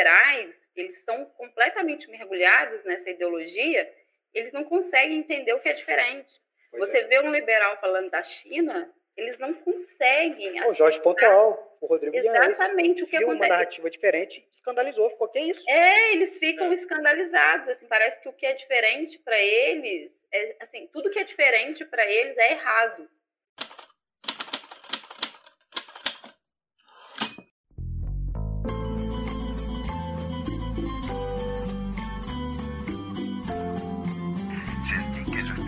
liberais, eles são completamente mergulhados nessa ideologia, eles não conseguem entender o que é diferente. Pois Você é. vê um liberal falando da China, eles não conseguem. O Jorge Pontual, o Rodrigo Exatamente o que acontece. uma narrativa diferente, escandalizou, ficou que é isso? É, eles ficam é. escandalizados, assim, parece que o que é diferente para eles, é, assim, tudo que é diferente para eles é errado.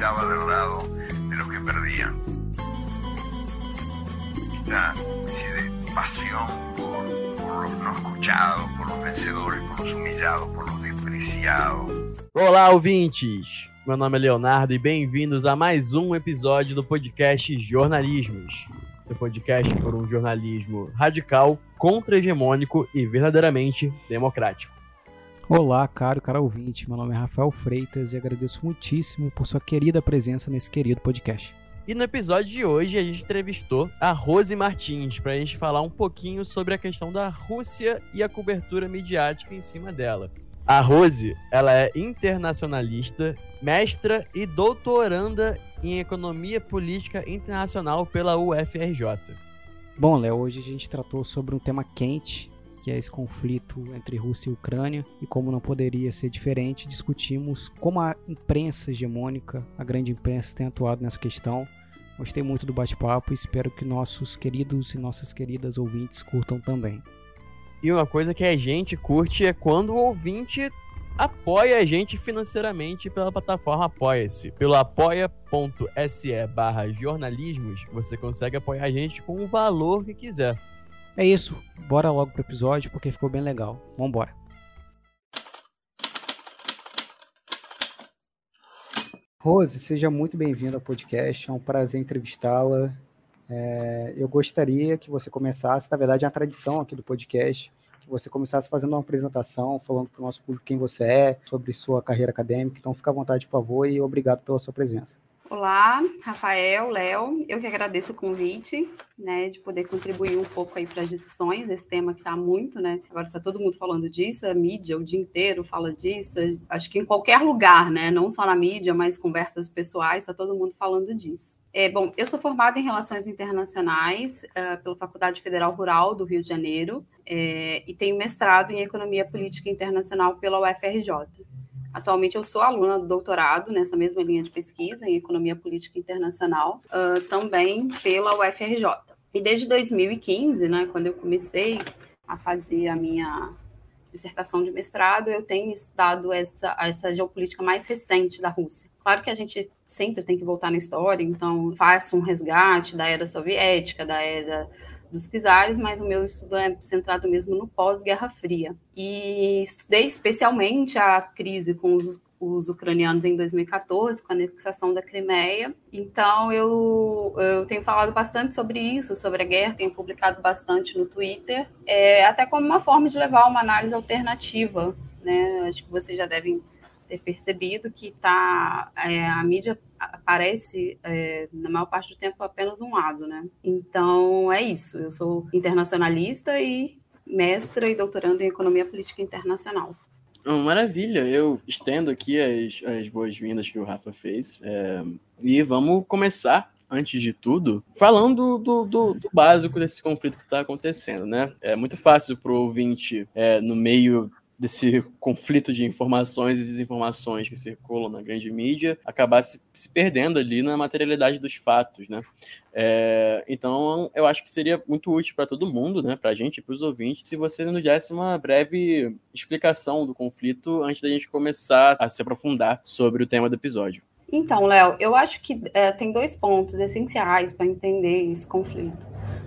Estaba del lado de los que perdían. esta especie de pasión por, por, los no escuchados, por los vencedores, por los humillados, por los despreciados. Olá, ouvintes! Meu nome é Leonardo e bem-vindos a mais um episódio do podcast Jornalismos. Seu podcast por um jornalismo radical, contra-hegemônico e verdadeiramente democrático. Olá, caro cara ouvinte. Meu nome é Rafael Freitas e agradeço muitíssimo por sua querida presença nesse querido podcast. E no episódio de hoje a gente entrevistou a Rose Martins para a gente falar um pouquinho sobre a questão da Rússia e a cobertura midiática em cima dela. A Rose, ela é internacionalista, mestra e doutoranda em Economia Política Internacional pela UFRJ. Bom, Léo, hoje a gente tratou sobre um tema quente, que é esse conflito entre Rússia e Ucrânia, e como não poderia ser diferente, discutimos como a imprensa hegemônica, a grande imprensa, tem atuado nessa questão, Gostei muito do bate-papo e espero que nossos queridos e nossas queridas ouvintes curtam também. E uma coisa que a gente curte é quando o ouvinte apoia a gente financeiramente pela plataforma Apoia-se. Pelo apoia.se barra jornalismos, você consegue apoiar a gente com o valor que quiser. É isso, bora logo pro episódio porque ficou bem legal. Vambora. Rose, seja muito bem-vinda ao podcast. É um prazer entrevistá-la. É, eu gostaria que você começasse, na verdade, é uma tradição aqui do podcast, que você começasse fazendo uma apresentação, falando para o nosso público quem você é, sobre sua carreira acadêmica. Então, fica à vontade, por favor, e obrigado pela sua presença. Olá, Rafael, Léo, eu que agradeço o convite, né, de poder contribuir um pouco aí para as discussões desse tema que está muito, né, agora está todo mundo falando disso, a mídia o dia inteiro fala disso, acho que em qualquer lugar, né, não só na mídia, mas conversas pessoais, está todo mundo falando disso. É, bom, eu sou formada em Relações Internacionais uh, pela Faculdade Federal Rural do Rio de Janeiro é, e tenho mestrado em Economia Política Internacional pela UFRJ. Atualmente eu sou aluna do doutorado nessa mesma linha de pesquisa em Economia Política Internacional, uh, também pela UFRJ. E desde 2015, né, quando eu comecei a fazer a minha dissertação de mestrado, eu tenho estudado essa, essa geopolítica mais recente da Rússia. Claro que a gente sempre tem que voltar na história, então faço um resgate da era soviética, da era dos czares, mas o meu estudo é centrado mesmo no pós-Guerra Fria. E estudei especialmente a crise com os, os ucranianos em 2014, com a anexação da Crimeia. Então, eu, eu tenho falado bastante sobre isso, sobre a guerra, tenho publicado bastante no Twitter, é, até como uma forma de levar uma análise alternativa. Né? Acho que vocês já devem ter percebido que tá, é, a mídia aparece, é, na maior parte do tempo, apenas um lado, né? Então, é isso. Eu sou internacionalista e mestra e doutorando em Economia Política Internacional. Maravilha, eu estendo aqui as, as boas-vindas que o Rafa fez. É, e vamos começar, antes de tudo, falando do, do, do básico desse conflito que está acontecendo, né? É muito fácil para o ouvinte, é, no meio desse conflito de informações e desinformações que circulam na grande mídia acabar se, se perdendo ali na materialidade dos fatos, né? É, então, eu acho que seria muito útil para todo mundo, né, para a gente e para os ouvintes, se você nos desse uma breve explicação do conflito antes da gente começar a se aprofundar sobre o tema do episódio. Então, Léo, eu acho que é, tem dois pontos essenciais para entender esse conflito.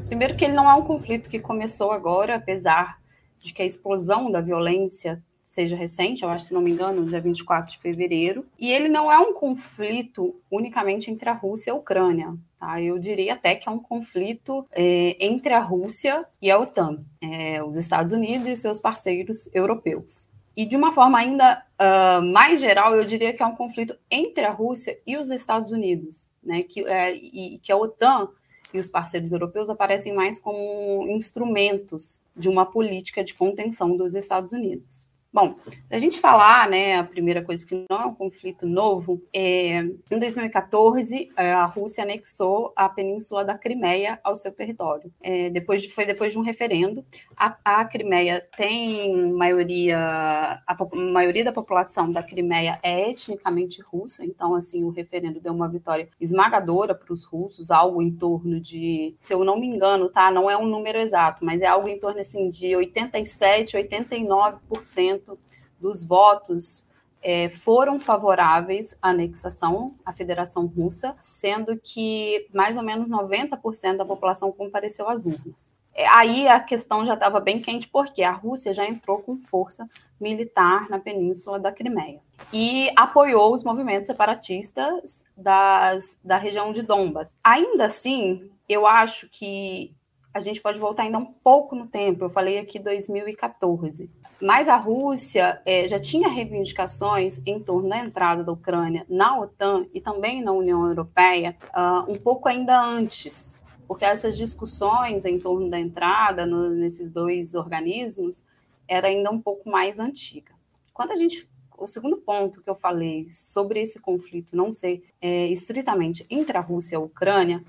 Primeiro, que ele não é um conflito que começou agora, apesar de que a explosão da violência seja recente, eu acho, se não me engano, dia 24 de fevereiro. E ele não é um conflito unicamente entre a Rússia e a Ucrânia. Tá? Eu diria até que é um conflito é, entre a Rússia e a OTAN, é, os Estados Unidos e seus parceiros europeus. E de uma forma ainda uh, mais geral, eu diria que é um conflito entre a Rússia e os Estados Unidos, né? que, é, e, que a OTAN e os parceiros europeus aparecem mais como instrumentos de uma política de contenção dos Estados Unidos. Bom, para a gente falar, né, a primeira coisa que não é um conflito novo, é, em 2014 é, a Rússia anexou a península da Crimeia ao seu território. É, depois de, foi depois de um referendo. A, a Crimeia tem maioria, a, a maioria da população da Crimeia é etnicamente russa, então assim o referendo deu uma vitória esmagadora para os russos, algo em torno de, se eu não me engano, tá, não é um número exato, mas é algo em torno assim de 87, 89% dos votos é, foram favoráveis à anexação à Federação Russa, sendo que mais ou menos 90% da população compareceu às urnas. É, aí a questão já estava bem quente, porque a Rússia já entrou com força militar na península da Crimeia e apoiou os movimentos separatistas das, da região de Donbas. Ainda assim, eu acho que a gente pode voltar ainda um pouco no tempo. Eu falei aqui 2014. Mas a Rússia é, já tinha reivindicações em torno da entrada da Ucrânia na OTAN e também na União Europeia uh, um pouco ainda antes, porque essas discussões em torno da entrada no, nesses dois organismos era ainda um pouco mais antiga. Quando a gente o segundo ponto que eu falei sobre esse conflito não ser é, estritamente entre a Rússia e a Ucrânia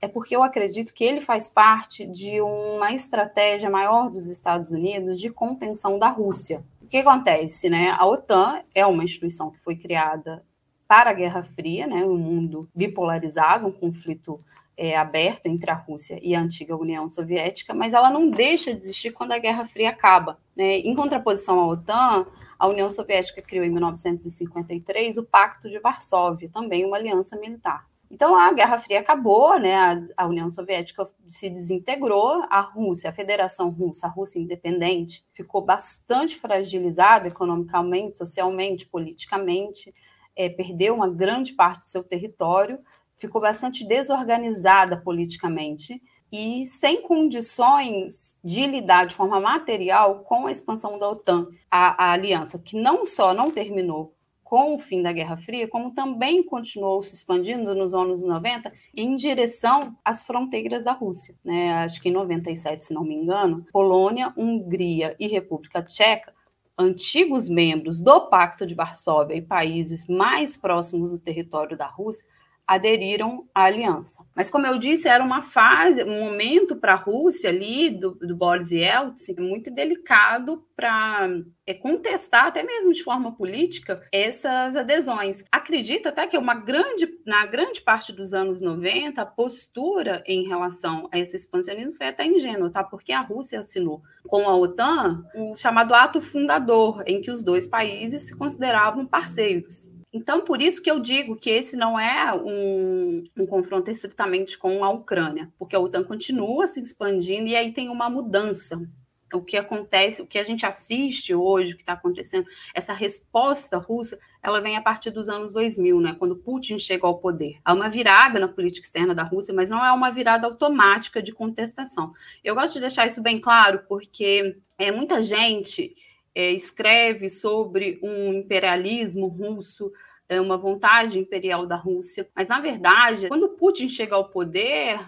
é porque eu acredito que ele faz parte de uma estratégia maior dos Estados Unidos de contenção da Rússia. O que acontece, né? A OTAN é uma instituição que foi criada para a Guerra Fria, né? Um mundo bipolarizado, um conflito é, aberto entre a Rússia e a antiga União Soviética, mas ela não deixa de existir quando a Guerra Fria acaba. Né? Em contraposição à OTAN, a União Soviética criou em 1953 o Pacto de Varsóvia, também uma aliança militar. Então a Guerra Fria acabou, né? A, a, União Soviética se desintegrou, a Rússia, a Federação Russa, a Rússia independente, ficou bastante fragilizada economicamente, socialmente, politicamente, é, perdeu uma grande parte do seu território, ficou bastante desorganizada politicamente e sem condições de lidar de forma material com a expansão da OTAN, a, a aliança, que não só não terminou com o fim da Guerra Fria, como também continuou se expandindo nos anos 90 em direção às fronteiras da Rússia. Né? Acho que em 97, se não me engano, Polônia, Hungria e República Tcheca antigos membros do Pacto de Varsóvia e países mais próximos do território da Rússia aderiram à aliança. Mas, como eu disse, era uma fase, um momento para a Rússia ali, do, do Boris Yeltsin, muito delicado para é, contestar, até mesmo de forma política, essas adesões. Acredita até que uma grande, na grande parte dos anos 90, a postura em relação a esse expansionismo foi até ingênua, tá? Porque a Rússia assinou com a OTAN o chamado ato fundador, em que os dois países se consideravam parceiros. Então, por isso que eu digo que esse não é um, um, confronto estritamente com a Ucrânia, porque a OTAN continua se expandindo e aí tem uma mudança. O que acontece, o que a gente assiste hoje, o que está acontecendo, essa resposta russa, ela vem a partir dos anos 2000, né, quando Putin chega ao poder. Há uma virada na política externa da Rússia, mas não é uma virada automática de contestação. Eu gosto de deixar isso bem claro, porque é, muita gente é, escreve sobre um imperialismo russo, é, uma vontade imperial da Rússia. Mas, na verdade, quando Putin chega ao poder,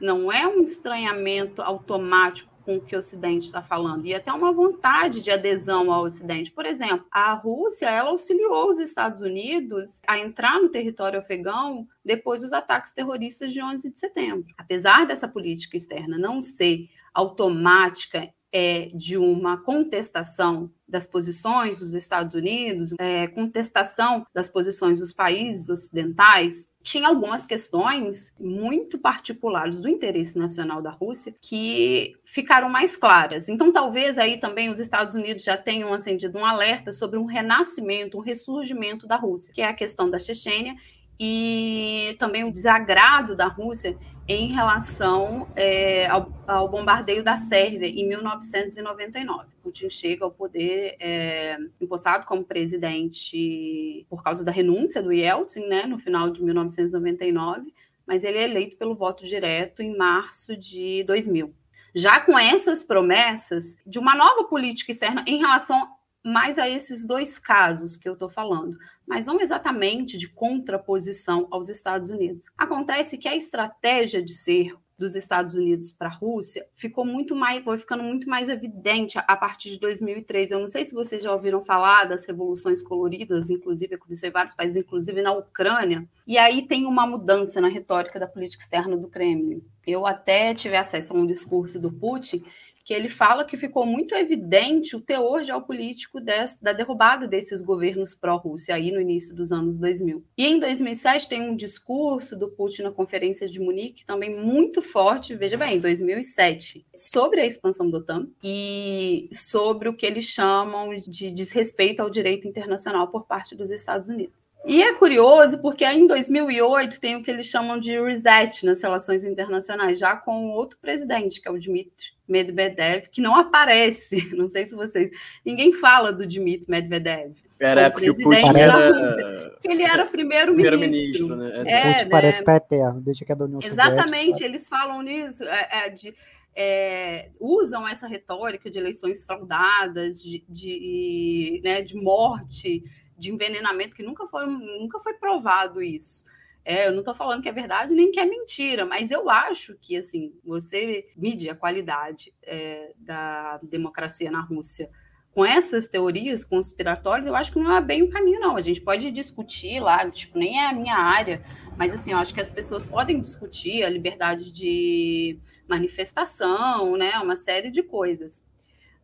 não é um estranhamento automático com o que o Ocidente está falando, e até uma vontade de adesão ao Ocidente. Por exemplo, a Rússia ela auxiliou os Estados Unidos a entrar no território afegão depois dos ataques terroristas de 11 de setembro. Apesar dessa política externa não ser automática é, de uma contestação das posições dos Estados Unidos, é, contestação das posições dos países ocidentais, tinha algumas questões muito particulares do interesse nacional da Rússia que ficaram mais claras. Então, talvez aí também os Estados Unidos já tenham acendido um alerta sobre um renascimento, um ressurgimento da Rússia, que é a questão da Chechênia e também o desagrado da Rússia em relação é, ao, ao, bombardeio da Sérvia em 1999. Putin chega ao poder é, impostado como presidente por causa da renúncia do Yeltsin, né, no final de 1999, mas ele é eleito pelo voto direto em março de 2000. Já com essas promessas de uma nova política externa em relação mais a esses dois casos que eu estou falando, mas não exatamente de contraposição aos Estados Unidos. Acontece que a estratégia de cerco dos Estados Unidos para a Rússia ficou muito mais, foi ficando muito mais evidente a partir de 2003. Eu não sei se vocês já ouviram falar das revoluções coloridas, inclusive aconteceu em vários países, inclusive na Ucrânia. E aí tem uma mudança na retórica da política externa do Kremlin. Eu até tive acesso a um discurso do Putin que ele fala que ficou muito evidente o teor geopolítico des, da derrubada desses governos pró-Rússia aí no início dos anos 2000. E em 2007 tem um discurso do Putin na Conferência de Munique também muito forte, veja bem, 2007, sobre a expansão da OTAN e sobre o que eles chamam de desrespeito ao direito internacional por parte dos Estados Unidos. E é curioso porque aí em 2008 tem o que eles chamam de reset nas relações internacionais, já com outro presidente, que é o Dmitry Medvedev, que não aparece. Não sei se vocês. Ninguém fala do Dmitry Medvedev. Era o presidente da Rússia. Ele era primeiro-ministro. Primeiro né? É, né? parece que tá eterno, desde que é da União Exatamente, Soviética. eles falam nisso. É, é, de, é, usam essa retórica de eleições fraudadas, de, de, né, de morte, de envenenamento, que nunca, foram, nunca foi provado isso. É, eu não estou falando que é verdade nem que é mentira, mas eu acho que assim você mide a qualidade é, da democracia na Rússia com essas teorias conspiratórias, eu acho que não é bem o caminho, não. A gente pode discutir lá, tipo, nem é a minha área, mas assim, eu acho que as pessoas podem discutir a liberdade de manifestação, né? Uma série de coisas.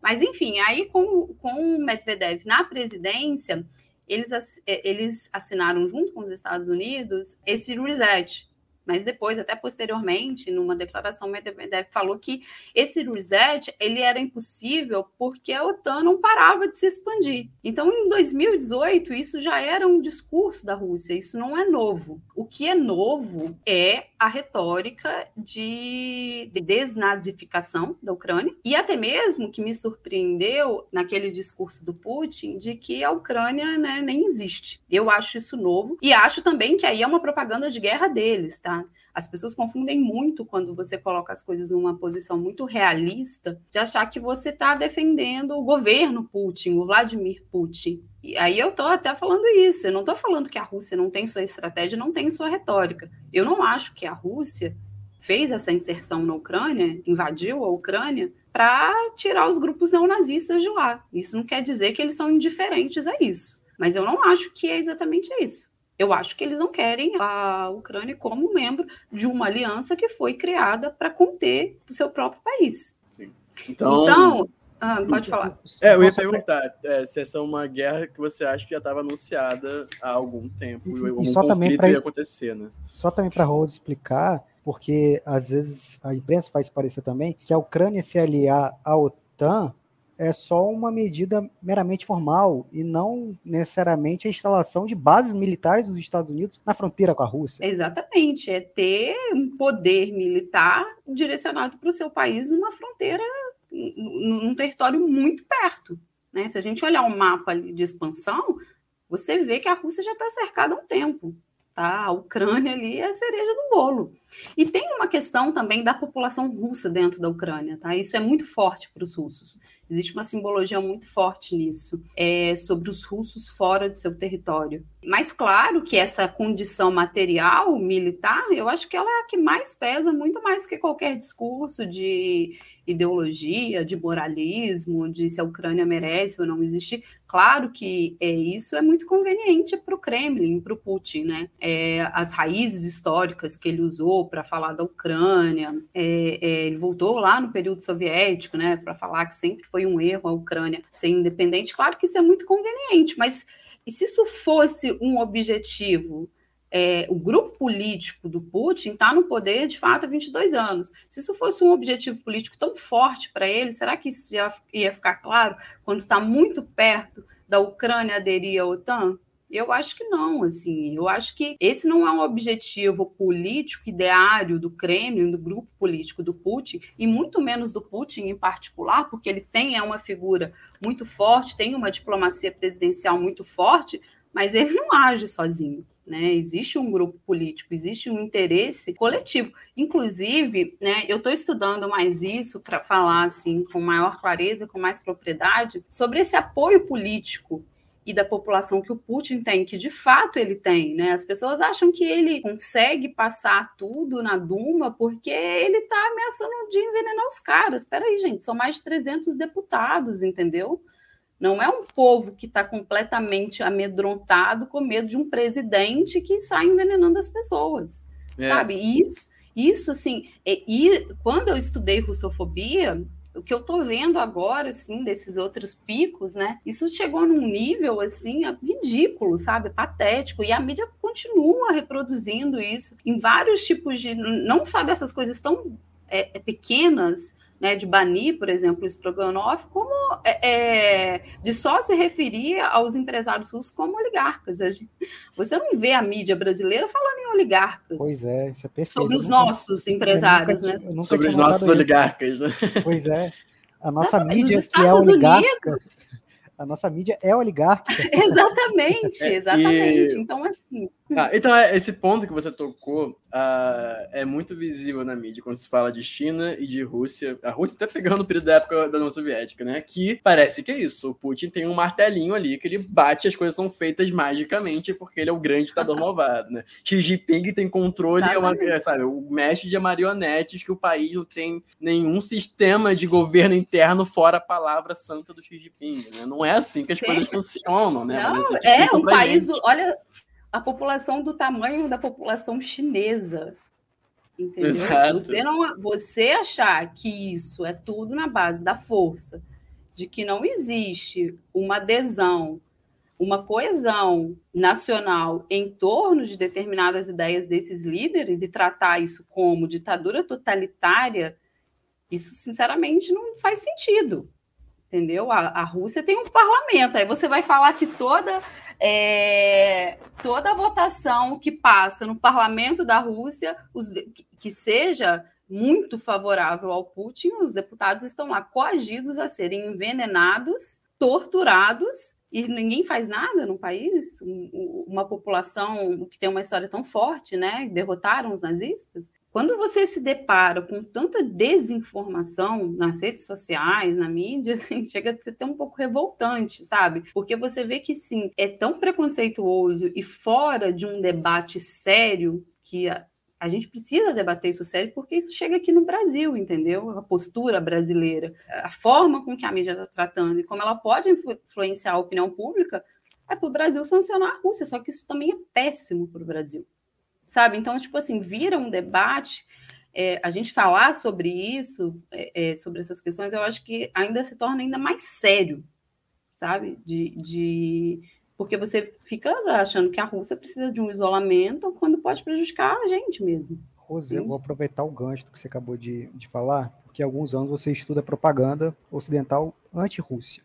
Mas, enfim, aí com, com o Medvedev na presidência, eles, é, eles assinaram junto com os Estados Unidos esse reset, mas depois, até posteriormente, numa declaração, Medvedev falou que esse reset ele era impossível porque a OTAN não parava de se expandir. Então, em 2018, isso já era um discurso da Rússia, isso não é novo. O que é novo é a retórica de desnazificação da Ucrânia e até mesmo que me surpreendeu naquele discurso do Putin de que a Ucrânia né, nem existe. Eu acho isso novo e acho também que aí é uma propaganda de guerra deles, tá? As pessoas confundem muito quando você coloca as coisas numa posição muito realista, de achar que você está defendendo o governo Putin, o Vladimir Putin. E aí eu estou até falando isso. Eu não estou falando que a Rússia não tem sua estratégia, não tem sua retórica. Eu não acho que a Rússia fez essa inserção na Ucrânia, invadiu a Ucrânia, para tirar os grupos neonazistas de lá. Isso não quer dizer que eles são indiferentes a isso. Mas eu não acho que é exatamente isso. Eu acho que eles não querem a Ucrânia como membro de uma aliança que foi criada para conter o seu próprio país. Sim. Então, então ah, pode falar. É, eu ia perguntar é, se essa é uma guerra que você acha que já estava anunciada há algum tempo e, e, e só também para ia acontecer, né? Só também para Rose explicar, porque às vezes a imprensa faz parecer também que a Ucrânia se aliar à OTAN é só uma medida meramente formal e não necessariamente a instalação de bases militares dos Estados Unidos na fronteira com a Rússia. Exatamente, é ter um poder militar direcionado para o seu país numa fronteira, num território muito perto. Né? Se a gente olhar o mapa de expansão, você vê que a Rússia já está cercada há um tempo. Tá? A Ucrânia ali é a cereja do bolo. E tem uma questão também da população russa dentro da Ucrânia, tá? Isso é muito forte para os russos. Existe uma simbologia muito forte nisso, é, sobre os russos fora de seu território. Mas claro que essa condição material, militar, eu acho que ela é a que mais pesa, muito mais que qualquer discurso de ideologia, de moralismo, de se a Ucrânia merece ou não existir. Claro que é, isso é muito conveniente para o Kremlin, para o Putin, né? É, as raízes históricas que ele usou para falar da Ucrânia, é, é, ele voltou lá no período soviético, né, para falar que sempre foi um erro a Ucrânia ser independente. Claro que isso é muito conveniente, mas e se isso fosse um objetivo? É, o grupo político do Putin está no poder de fato há 22 anos. Se isso fosse um objetivo político tão forte para ele, será que isso já ia ficar claro quando está muito perto da Ucrânia aderir à OTAN? Eu acho que não, assim. Eu acho que esse não é um objetivo político ideário do Kremlin, do grupo político do Putin, e muito menos do Putin em particular, porque ele tem é uma figura muito forte, tem uma diplomacia presidencial muito forte, mas ele não age sozinho. Né? Existe um grupo político, existe um interesse coletivo. Inclusive, né, eu estou estudando mais isso para falar assim com maior clareza, com mais propriedade, sobre esse apoio político e da população que o Putin tem, que de fato ele tem, né? As pessoas acham que ele consegue passar tudo na Duma porque ele está ameaçando de envenenar os caras. Espera aí, gente, são mais de 300 deputados, entendeu? Não é um povo que está completamente amedrontado com medo de um presidente que sai envenenando as pessoas, é. sabe? Isso, isso assim, e, e quando eu estudei russofobia, o que eu tô vendo agora, assim, desses outros picos, né? Isso chegou num nível, assim, ridículo, sabe? Patético. E a mídia continua reproduzindo isso em vários tipos de. Não só dessas coisas tão é, é pequenas, né, de banir, por exemplo, o Stroganov, como é, é, de só se referir aos empresários russos como oligarcas. Você não vê a mídia brasileira falando em oligarcas. Pois é, isso é perfeito. Sobre os nossos empresários, nunca, né? Sobre os nossos isso. oligarcas, né? Pois é. A nossa não, mídia que é oligarca. Unidos, a nossa mídia é oligárquica. exatamente, exatamente. E... Então, assim. Ah, então, é, esse ponto que você tocou uh, é muito visível na mídia quando se fala de China e de Rússia. A Rússia está pegando o período da época da União Soviética, né? Que parece que é isso. O Putin tem um martelinho ali que ele bate e as coisas são feitas magicamente porque ele é o grande ditador malvado, né? Xi Jinping tem controle, é uma, sabe, o mestre de marionetes que o país não tem nenhum sistema de governo interno fora a palavra santa do Xi Jinping, né? Não é assim que as Sim. coisas funcionam, né? Não, é um país, gente. olha a população do tamanho da população chinesa. Entendeu? Exato. Se você, não, você achar que isso é tudo na base da força, de que não existe uma adesão, uma coesão nacional em torno de determinadas ideias desses líderes e tratar isso como ditadura totalitária, isso sinceramente não faz sentido entendeu? A, a, Rússia tem um parlamento, aí você vai falar que toda, é, toda votação que passa no parlamento da Rússia, os, que seja muito favorável ao Putin, os deputados estão lá coagidos a serem envenenados, torturados, e ninguém faz nada no país, uma população que tem uma história tão forte, né? Derrotaram os nazistas. Quando você se depara com tanta desinformação nas redes sociais, na mídia, assim, chega a ser até um pouco revoltante, sabe? Porque você vê que sim, é tão preconceituoso e fora de um debate sério que a, a gente precisa debater isso sério porque isso chega aqui no Brasil, entendeu? A postura brasileira, a forma com que a mídia está tratando e como ela pode influenciar a opinião pública é para o Brasil sancionar a Rússia, só que isso também é péssimo para o Brasil sabe? Então, tipo assim, vira um debate. É, a gente falar sobre isso, é, é, sobre essas questões, eu acho que ainda se torna ainda mais sério, sabe? De, de, porque você fica achando que a Rússia precisa de um isolamento quando pode prejudicar a gente mesmo. Rosê, eu vou aproveitar o gancho que você acabou de, de falar, porque há alguns anos você estuda propaganda ocidental anti-Rússia.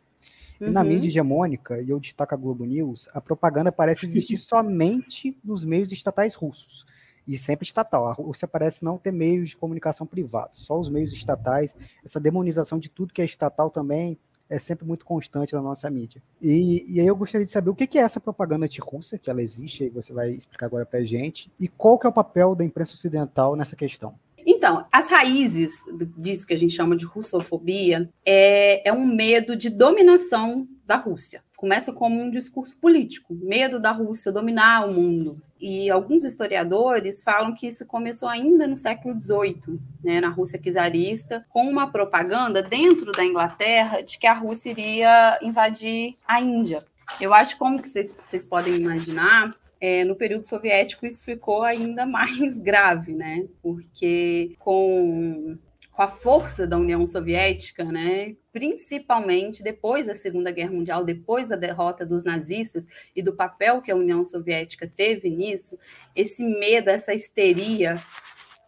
E na mídia uhum. hegemônica, e eu destaco a Globo News, a propaganda parece existir somente nos meios estatais russos. E sempre estatal. A Rússia parece não ter meios de comunicação privados, só os meios estatais. Essa demonização de tudo que é estatal também é sempre muito constante na nossa mídia. E, e aí eu gostaria de saber o que é essa propaganda anti-russa, que ela existe, aí você vai explicar agora para gente, e qual que é o papel da imprensa ocidental nessa questão. Então, as raízes disso que a gente chama de russofobia é, é um medo de dominação da Rússia. Começa como um discurso político, medo da Rússia dominar o mundo. E alguns historiadores falam que isso começou ainda no século XVIII, né, na Rússia czarista, com uma propaganda dentro da Inglaterra de que a Rússia iria invadir a Índia. Eu acho como que vocês podem imaginar, é, no período soviético isso ficou ainda mais grave, né? Porque com, com a força da União Soviética, né? Principalmente depois da Segunda Guerra Mundial, depois da derrota dos nazistas e do papel que a União Soviética teve nisso, esse medo, essa histeria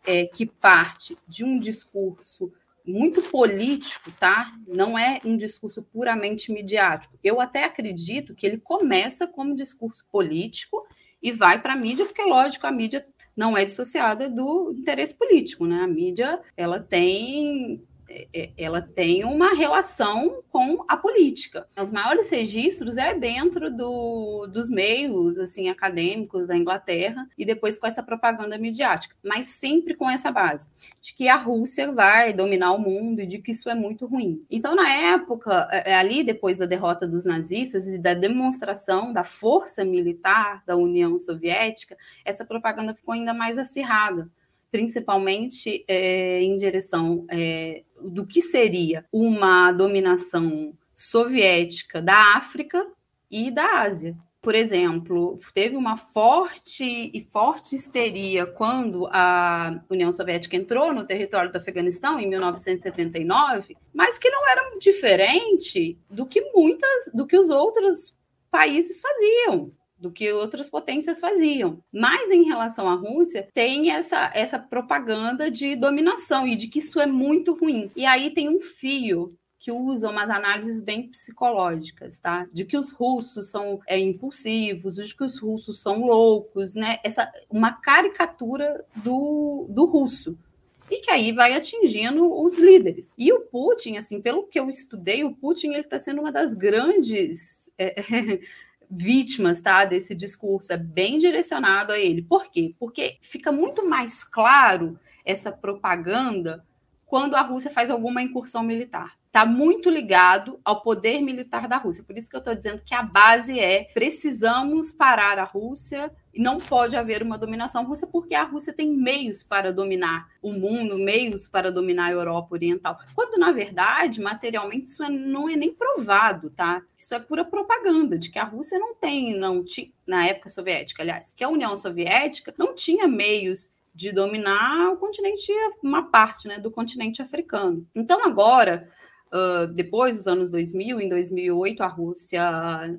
é, que parte de um discurso muito político, tá? Não é um discurso puramente midiático. Eu até acredito que ele começa como discurso político e vai para a mídia, porque, lógico, a mídia não é dissociada do interesse político, né? A mídia, ela tem ela tem uma relação com a política. Os maiores registros é dentro do, dos meios assim acadêmicos da Inglaterra e depois com essa propaganda midiática, mas sempre com essa base de que a Rússia vai dominar o mundo e de que isso é muito ruim. Então, na época, é, é, ali depois da derrota dos nazistas e da demonstração da força militar da União Soviética, essa propaganda ficou ainda mais acirrada principalmente é, em direção é, do que seria uma dominação soviética da África e da Ásia. Por exemplo, teve uma forte e forte histeria quando a União Soviética entrou no território do Afeganistão em 1979, mas que não era diferente do que muitas, do que os outros países faziam do que outras potências faziam. Mas em relação à Rússia, tem essa, essa propaganda de dominação e de que isso é muito ruim. E aí tem um fio que usa umas análises bem psicológicas, tá? De que os russos são é, impulsivos, de que os russos são loucos, né? Essa uma caricatura do, do russo e que aí vai atingindo os líderes. E o Putin, assim, pelo que eu estudei, o Putin ele está sendo uma das grandes é, vítimas, tá, desse discurso, é bem direcionado a ele. Por quê? Porque fica muito mais claro essa propaganda quando a Rússia faz alguma incursão militar. Está muito ligado ao poder militar da Rússia. Por isso que eu estou dizendo que a base é precisamos parar a Rússia e não pode haver uma dominação russa, porque a Rússia tem meios para dominar o mundo, meios para dominar a Europa Oriental. Quando, na verdade, materialmente, isso é, não é nem provado, tá? Isso é pura propaganda, de que a Rússia não tem, não tinha, na época soviética, aliás, que a União Soviética não tinha meios de dominar o continente, uma parte né, do continente africano. Então, agora, uh, depois dos anos 2000, em 2008, a Rússia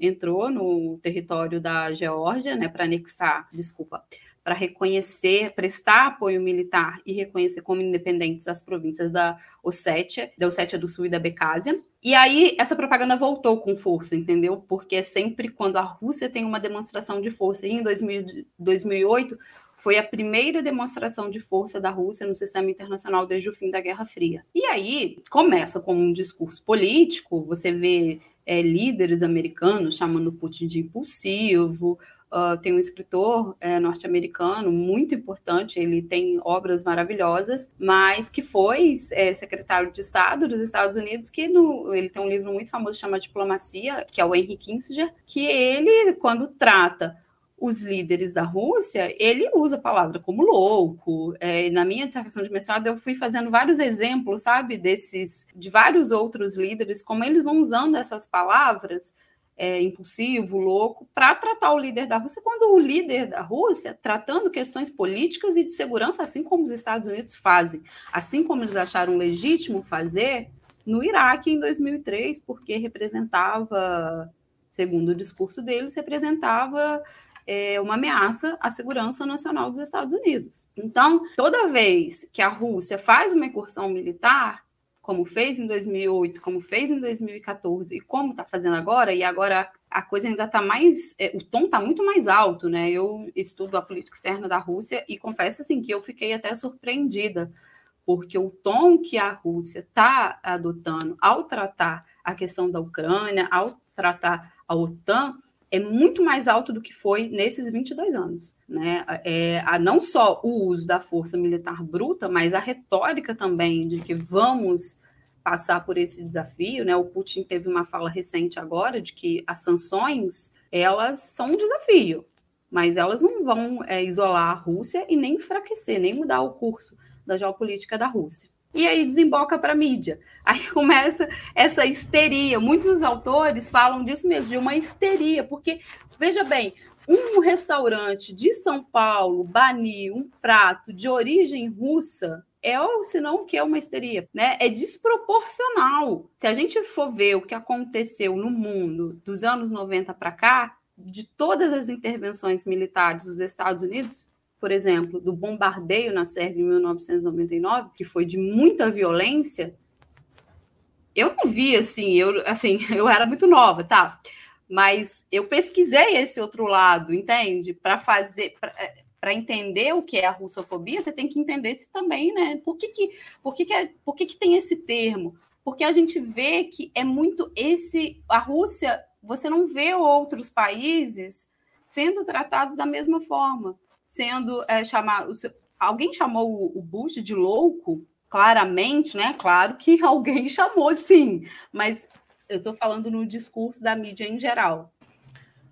entrou no território da Geórgia né, para anexar, desculpa, para reconhecer, prestar apoio militar e reconhecer como independentes as províncias da Ossétia, da Ossétia do Sul e da Becásia. E aí essa propaganda voltou com força, entendeu? Porque é sempre quando a Rússia tem uma demonstração de força. E em 2000, 2008, foi a primeira demonstração de força da Rússia no sistema internacional desde o fim da Guerra Fria. E aí começa com um discurso político, você vê é, líderes americanos chamando Putin de impulsivo. Uh, tem um escritor é, norte-americano muito importante, ele tem obras maravilhosas, mas que foi é, secretário de Estado dos Estados Unidos, que no, ele tem um livro muito famoso chamado Diplomacia, que é o Henry Kissinger, que ele, quando trata os líderes da Rússia, ele usa a palavra como louco. É, na minha dissertação de mestrado, eu fui fazendo vários exemplos, sabe, desses, de vários outros líderes, como eles vão usando essas palavras, é, impulsivo, louco, para tratar o líder da Rússia, quando o líder da Rússia, tratando questões políticas e de segurança, assim como os Estados Unidos fazem, assim como eles acharam legítimo fazer no Iraque em 2003, porque representava, segundo o discurso deles, representava é, uma ameaça à segurança nacional dos Estados Unidos. Então, toda vez que a Rússia faz uma incursão militar, como fez em 2008, como fez em 2014 e como está fazendo agora, e agora a coisa ainda está mais, é, o tom está muito mais alto, né? Eu estudo a política externa da Rússia e confesso assim que eu fiquei até surpreendida, porque o tom que a Rússia está adotando ao tratar a questão da Ucrânia, ao tratar a OTAN, é muito mais alto do que foi nesses 22 anos. Né? É, a, não só o uso da força militar bruta, mas a retórica também de que vamos passar por esse desafio. Né? O Putin teve uma fala recente agora de que as sanções elas são um desafio, mas elas não vão é, isolar a Rússia e nem enfraquecer, nem mudar o curso da geopolítica da Rússia e aí desemboca para a mídia. Aí começa essa histeria. Muitos autores falam disso mesmo, de uma histeria, porque, veja bem, um restaurante de São Paulo banir um prato de origem russa é ou senão que é uma histeria, né? É desproporcional. Se a gente for ver o que aconteceu no mundo dos anos 90 para cá, de todas as intervenções militares dos Estados Unidos, por exemplo, do bombardeio na Sérvia em 1999, que foi de muita violência, eu não vi assim, eu assim, eu era muito nova, tá? Mas eu pesquisei esse outro lado, entende? Para fazer para para entender o que é a russofobia, você tem que entender isso também, né? Por que, que, por que, que, é, por que, que tem esse termo? Porque a gente vê que é muito esse. A Rússia, você não vê outros países sendo tratados da mesma forma, sendo é, chamado. Alguém chamou o Bush de louco, claramente, né? Claro que alguém chamou, sim, mas eu estou falando no discurso da mídia em geral.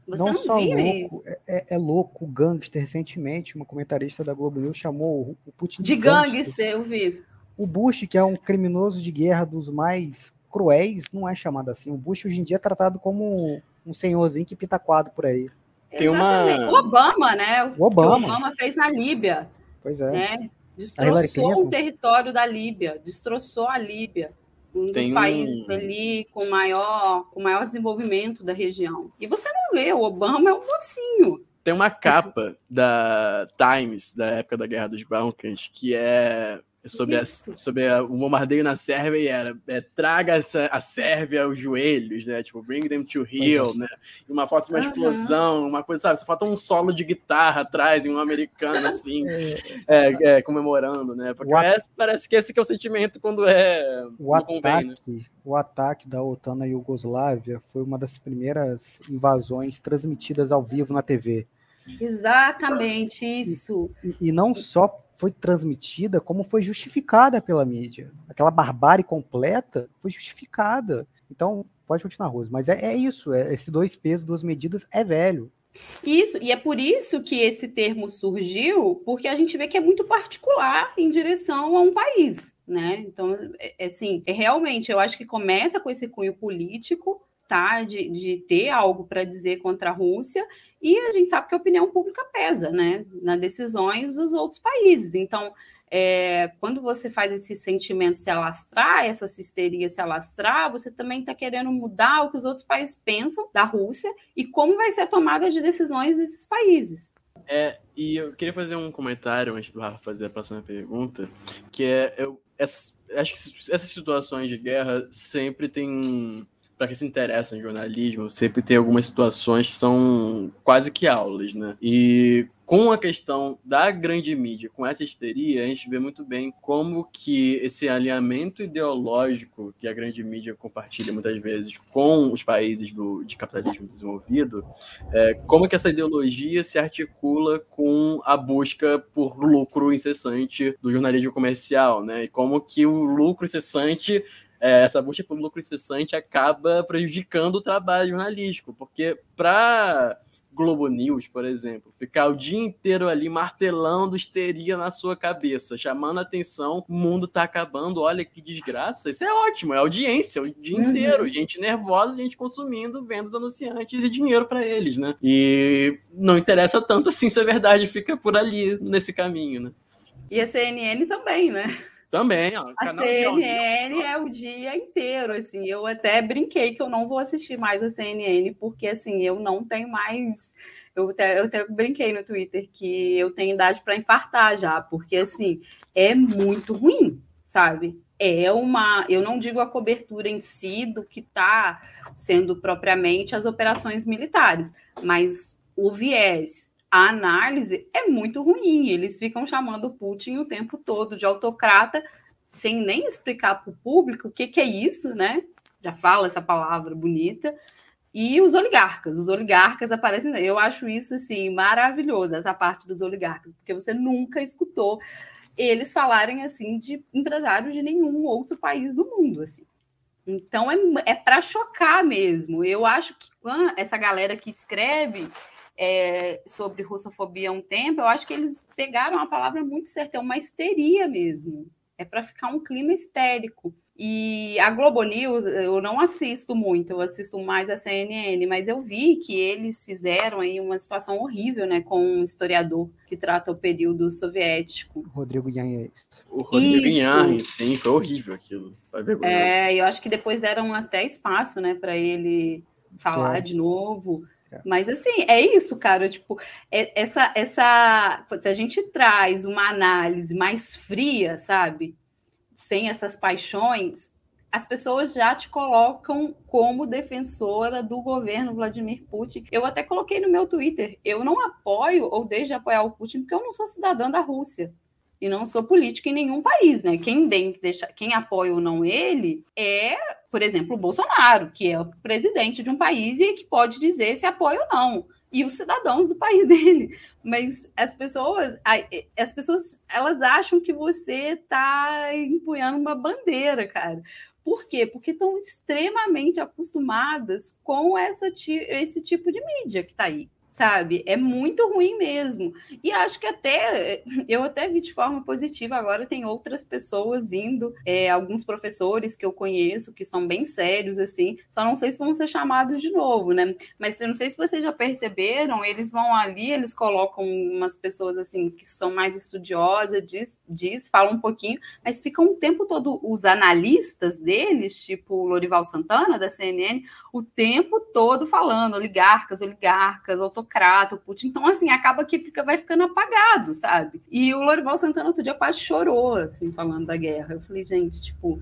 Você não, não só louco, isso. É, é, é louco, gangster. Recentemente, uma comentarista da Globo News chamou o Putin de, de gangster. gangster. Eu vi. O Bush, que é um criminoso de guerra dos mais cruéis, não é chamado assim. O Bush hoje em dia é tratado como um senhorzinho que pinta quadro por aí. Tem uma... O Obama, né? O Obama. O Obama fez na Líbia. Pois é. Né? Destroçou o território da Líbia, destroçou a Líbia um Tem dos países um... ali com maior, com maior desenvolvimento da região. E você não vê, o Obama é um mocinho. Tem uma capa da Times, da época da Guerra dos Balcãs, que é sobre, a, sobre a, o bombardeio na Sérvia e era é, traga essa, a Sérvia aos joelhos, né? Tipo, bring them to heel, né? E uma foto de uma uhum. explosão, uma coisa, sabe? Só falta um solo de guitarra atrás e um americano, assim, é. é, é, comemorando, né? Porque at... parece que esse que é o sentimento quando é. O ataque, convém, né? o ataque da OTAN na Iugoslávia foi uma das primeiras invasões transmitidas ao vivo na TV. Exatamente, isso. E, e, não só foi transmitida, como foi justificada pela mídia. Aquela barbárie completa foi justificada. Então, pode continuar, Rose, mas é, é isso, é, esse dois pesos, duas medidas é velho. Isso, e é por isso que esse termo surgiu, porque a gente vê que é muito particular em direção a um país, né? Então, é, assim, é realmente, eu acho que começa com esse cunho político, tá? De, de ter algo para dizer contra a Rússia, e a gente sabe que a opinião pública pesa, né? Nas decisões dos outros países. Então, é, quando você faz esse sentimento se alastrar, essa histeria se alastrar, você também está querendo mudar o que os outros países pensam da Rússia e como vai ser a tomada de decisões desses países. É, e eu queria fazer um comentário antes do Rafa fazer a próxima pergunta, que é, eu, essa, acho que essas situações de guerra sempre tem para quem se interessa em jornalismo, sempre tem algumas situações que são quase que aulas, né? E com a questão da grande mídia, com essa histeria, a gente vê muito bem como que esse alinhamento ideológico que a grande mídia compartilha muitas vezes com os países do, de capitalismo desenvolvido, é, como que essa ideologia se articula com a busca por lucro incessante do jornalismo comercial, né? E como que o lucro incessante é, essa busca por lucro incessante acaba prejudicando o trabalho jornalístico, porque para Globo News, por exemplo, ficar o dia inteiro ali martelando histeria na sua cabeça, chamando a atenção, o mundo tá acabando, olha que desgraça. Isso é ótimo, é audiência o dia uhum. inteiro, gente nervosa, gente consumindo, vendo os anunciantes e dinheiro para eles, né? E não interessa tanto assim se a verdade fica por ali nesse caminho, né? E a CNN também, né? Também, ó. A CNN é o dia inteiro, assim. Eu até brinquei que eu não vou assistir mais a CNN, porque, assim, eu não tenho mais. Eu até, eu até brinquei no Twitter que eu tenho idade para infartar já, porque, assim, é muito ruim, sabe? É uma. Eu não digo a cobertura em si do que está sendo propriamente as operações militares, mas o viés a análise é muito ruim. Eles ficam chamando Putin o tempo todo de autocrata, sem nem explicar para o público o que, que é isso, né? Já fala essa palavra bonita. E os oligarcas, os oligarcas aparecem. Eu acho isso assim maravilhoso, essa parte dos oligarcas, porque você nunca escutou eles falarem assim de empresários de nenhum outro país do mundo, assim. Então é, é para chocar mesmo. Eu acho que essa galera que escreve é, sobre russofobia há um tempo, eu acho que eles pegaram a palavra muito certa, é uma histeria mesmo. É para ficar um clima histérico. E a Globo News eu não assisto muito, eu assisto mais a CNN, mas eu vi que eles fizeram aí uma situação horrível, né, com um historiador que trata o período soviético. Rodrigo Yanhas. O Rodrigo Yanhas, sim, foi horrível aquilo. É, eu acho que depois deram até espaço, né, para ele falar é. de novo. Mas assim, é isso, cara. Tipo, é, essa, essa. Se a gente traz uma análise mais fria, sabe? Sem essas paixões, as pessoas já te colocam como defensora do governo Vladimir Putin. Eu até coloquei no meu Twitter, eu não apoio ou deixo de apoiar o Putin porque eu não sou cidadã da Rússia e não sou política em nenhum país, né? Quem deixar, quem apoia ou não ele é, por exemplo, o Bolsonaro, que é o presidente de um país e que pode dizer se apoia ou não. E os cidadãos do país dele. Mas as pessoas, as pessoas, elas acham que você está empunhando uma bandeira, cara. Por quê? Porque estão extremamente acostumadas com essa, esse tipo de mídia que está aí sabe? É muito ruim mesmo. E acho que até eu até vi de forma positiva. Agora tem outras pessoas indo, é, alguns professores que eu conheço que são bem sérios assim. Só não sei se vão ser chamados de novo, né? Mas eu não sei se vocês já perceberam. Eles vão ali, eles colocam umas pessoas assim que são mais estudiosas, diz, diz falam um pouquinho, mas ficam o tempo todo os analistas deles, tipo Lorival Santana da CNN, o tempo todo falando oligarcas, oligarcas, autocratas autocrata, o Putin. Então, assim, acaba que fica, vai ficando apagado, sabe? E o Lorival Santana outro dia quase chorou, assim, falando da guerra. Eu falei, gente, tipo,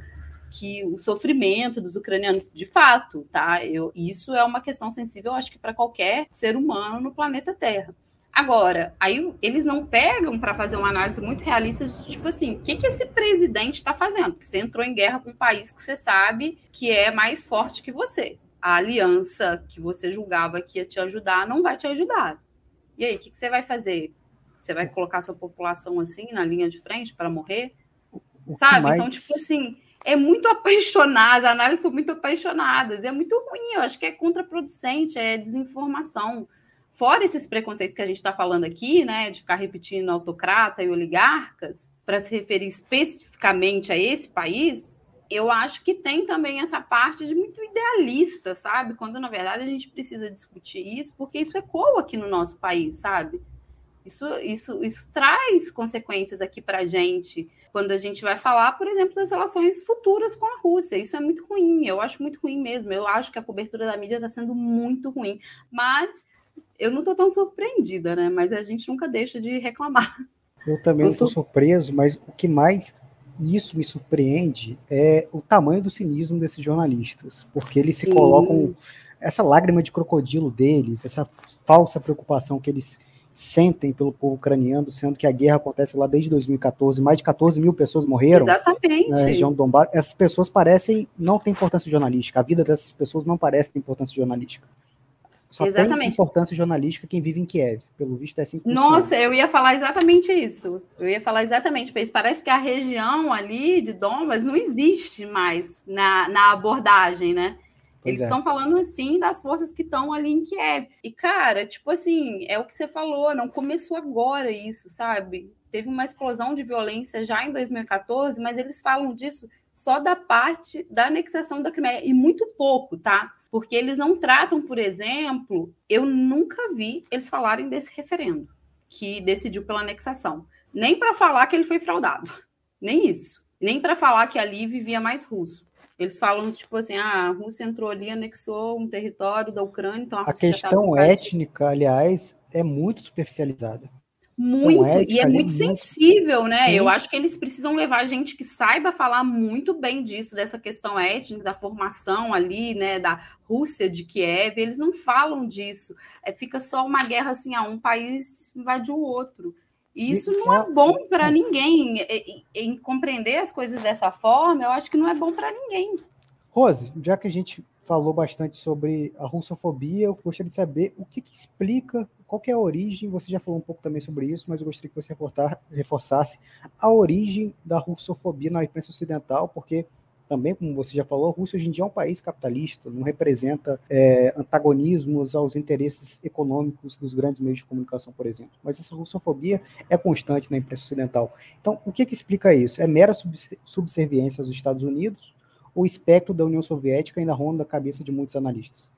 que o sofrimento dos ucranianos, de fato, tá? Eu, isso é uma questão sensível, acho que para qualquer ser humano no planeta Terra. Agora, aí eles não pegam para fazer uma análise muito realista tipo assim, o que, que esse presidente está fazendo? Porque você entrou em guerra com um país que você sabe que é mais forte que você a aliança que você julgava que ia te ajudar não vai te ajudar. E aí, o que, que, você vai fazer? Você vai colocar sua população assim na linha de frente para morrer? O Sabe? Mais... Então, tipo assim, é muito apaixonada, as análises são muito apaixonadas, é muito ruim, eu acho que é contraproducente, é desinformação. Fora esses preconceitos que a gente está falando aqui, né, de ficar repetindo autocrata e oligarcas, para se referir especificamente a esse país, eu acho que tem também essa parte de muito idealista, sabe? Quando na verdade a gente precisa discutir isso, porque isso ecoa aqui no nosso país, sabe? Isso, isso, isso traz consequências aqui para a gente quando a gente vai falar, por exemplo, das relações futuras com a Rússia. Isso é muito ruim, eu acho muito ruim mesmo. Eu acho que a cobertura da mídia está sendo muito ruim. Mas eu não estou tão surpreendida, né? Mas a gente nunca deixa de reclamar. Eu também estou surpreso, mas o que mais e isso me surpreende, é o tamanho do cinismo desses jornalistas, porque eles Sim. se colocam essa lágrima de crocodilo deles, essa falsa preocupação que eles sentem pelo povo ucraniano, sendo que a guerra acontece lá desde 2014, mais de 14 mil pessoas morreram Exatamente. na região do Donbass. Essas pessoas parecem não ter importância jornalística, a vida dessas pessoas não parece ter importância jornalística. Só exatamente. tem importância jornalística quem vive em Kiev. Pelo visto é assim que Nossa, eu ia falar exatamente isso. Eu ia falar exatamente isso. Parece que a região ali de Donbas não existe mais na, na abordagem, né? Pois Eles estão é. falando assim das forças que estão ali em Kiev. E, cara, tipo assim, é o que você falou, não começou agora isso, sabe? Teve uma explosão de violência já em 2014, mas eles falam disso só da parte da anexação da Crimeia, e muito pouco, tá? Porque eles não tratam, por exemplo, eu nunca vi eles falarem desse referendo que decidiu pela anexação, nem para falar que ele foi fraudado, nem isso, nem para falar que ali vivia mais russo. Eles falam tipo assim, ah, a Rússia entrou ali, anexou um território da Ucrânia, então a, a questão étnica, aliás, é muito superficializada. Muito, ética, e é muito sensível, né? Sim. Eu acho que eles precisam levar gente que saiba falar muito bem disso, dessa questão étnica, da formação ali, né, da Rússia de Kiev. Eles não falam disso. É, fica só uma guerra assim, ah, um país invade o outro. E isso não é bom para ninguém. Em compreender as coisas dessa forma, eu acho que não é bom para ninguém. Rose, já que a gente falou bastante sobre a russofobia, eu gostaria de saber o que, que explica qual é a origem? Você já falou um pouco também sobre isso, mas eu gostaria que você reforçasse a origem da russofobia na imprensa ocidental, porque também, como você já falou, a Rússia hoje em dia é um país capitalista, não representa é, antagonismos aos interesses econômicos dos grandes meios de comunicação, por exemplo. Mas essa russofobia é constante na imprensa ocidental. Então, o que, que explica isso? É mera subserviência aos Estados Unidos? O espectro da União Soviética ainda ronda a cabeça de muitos analistas?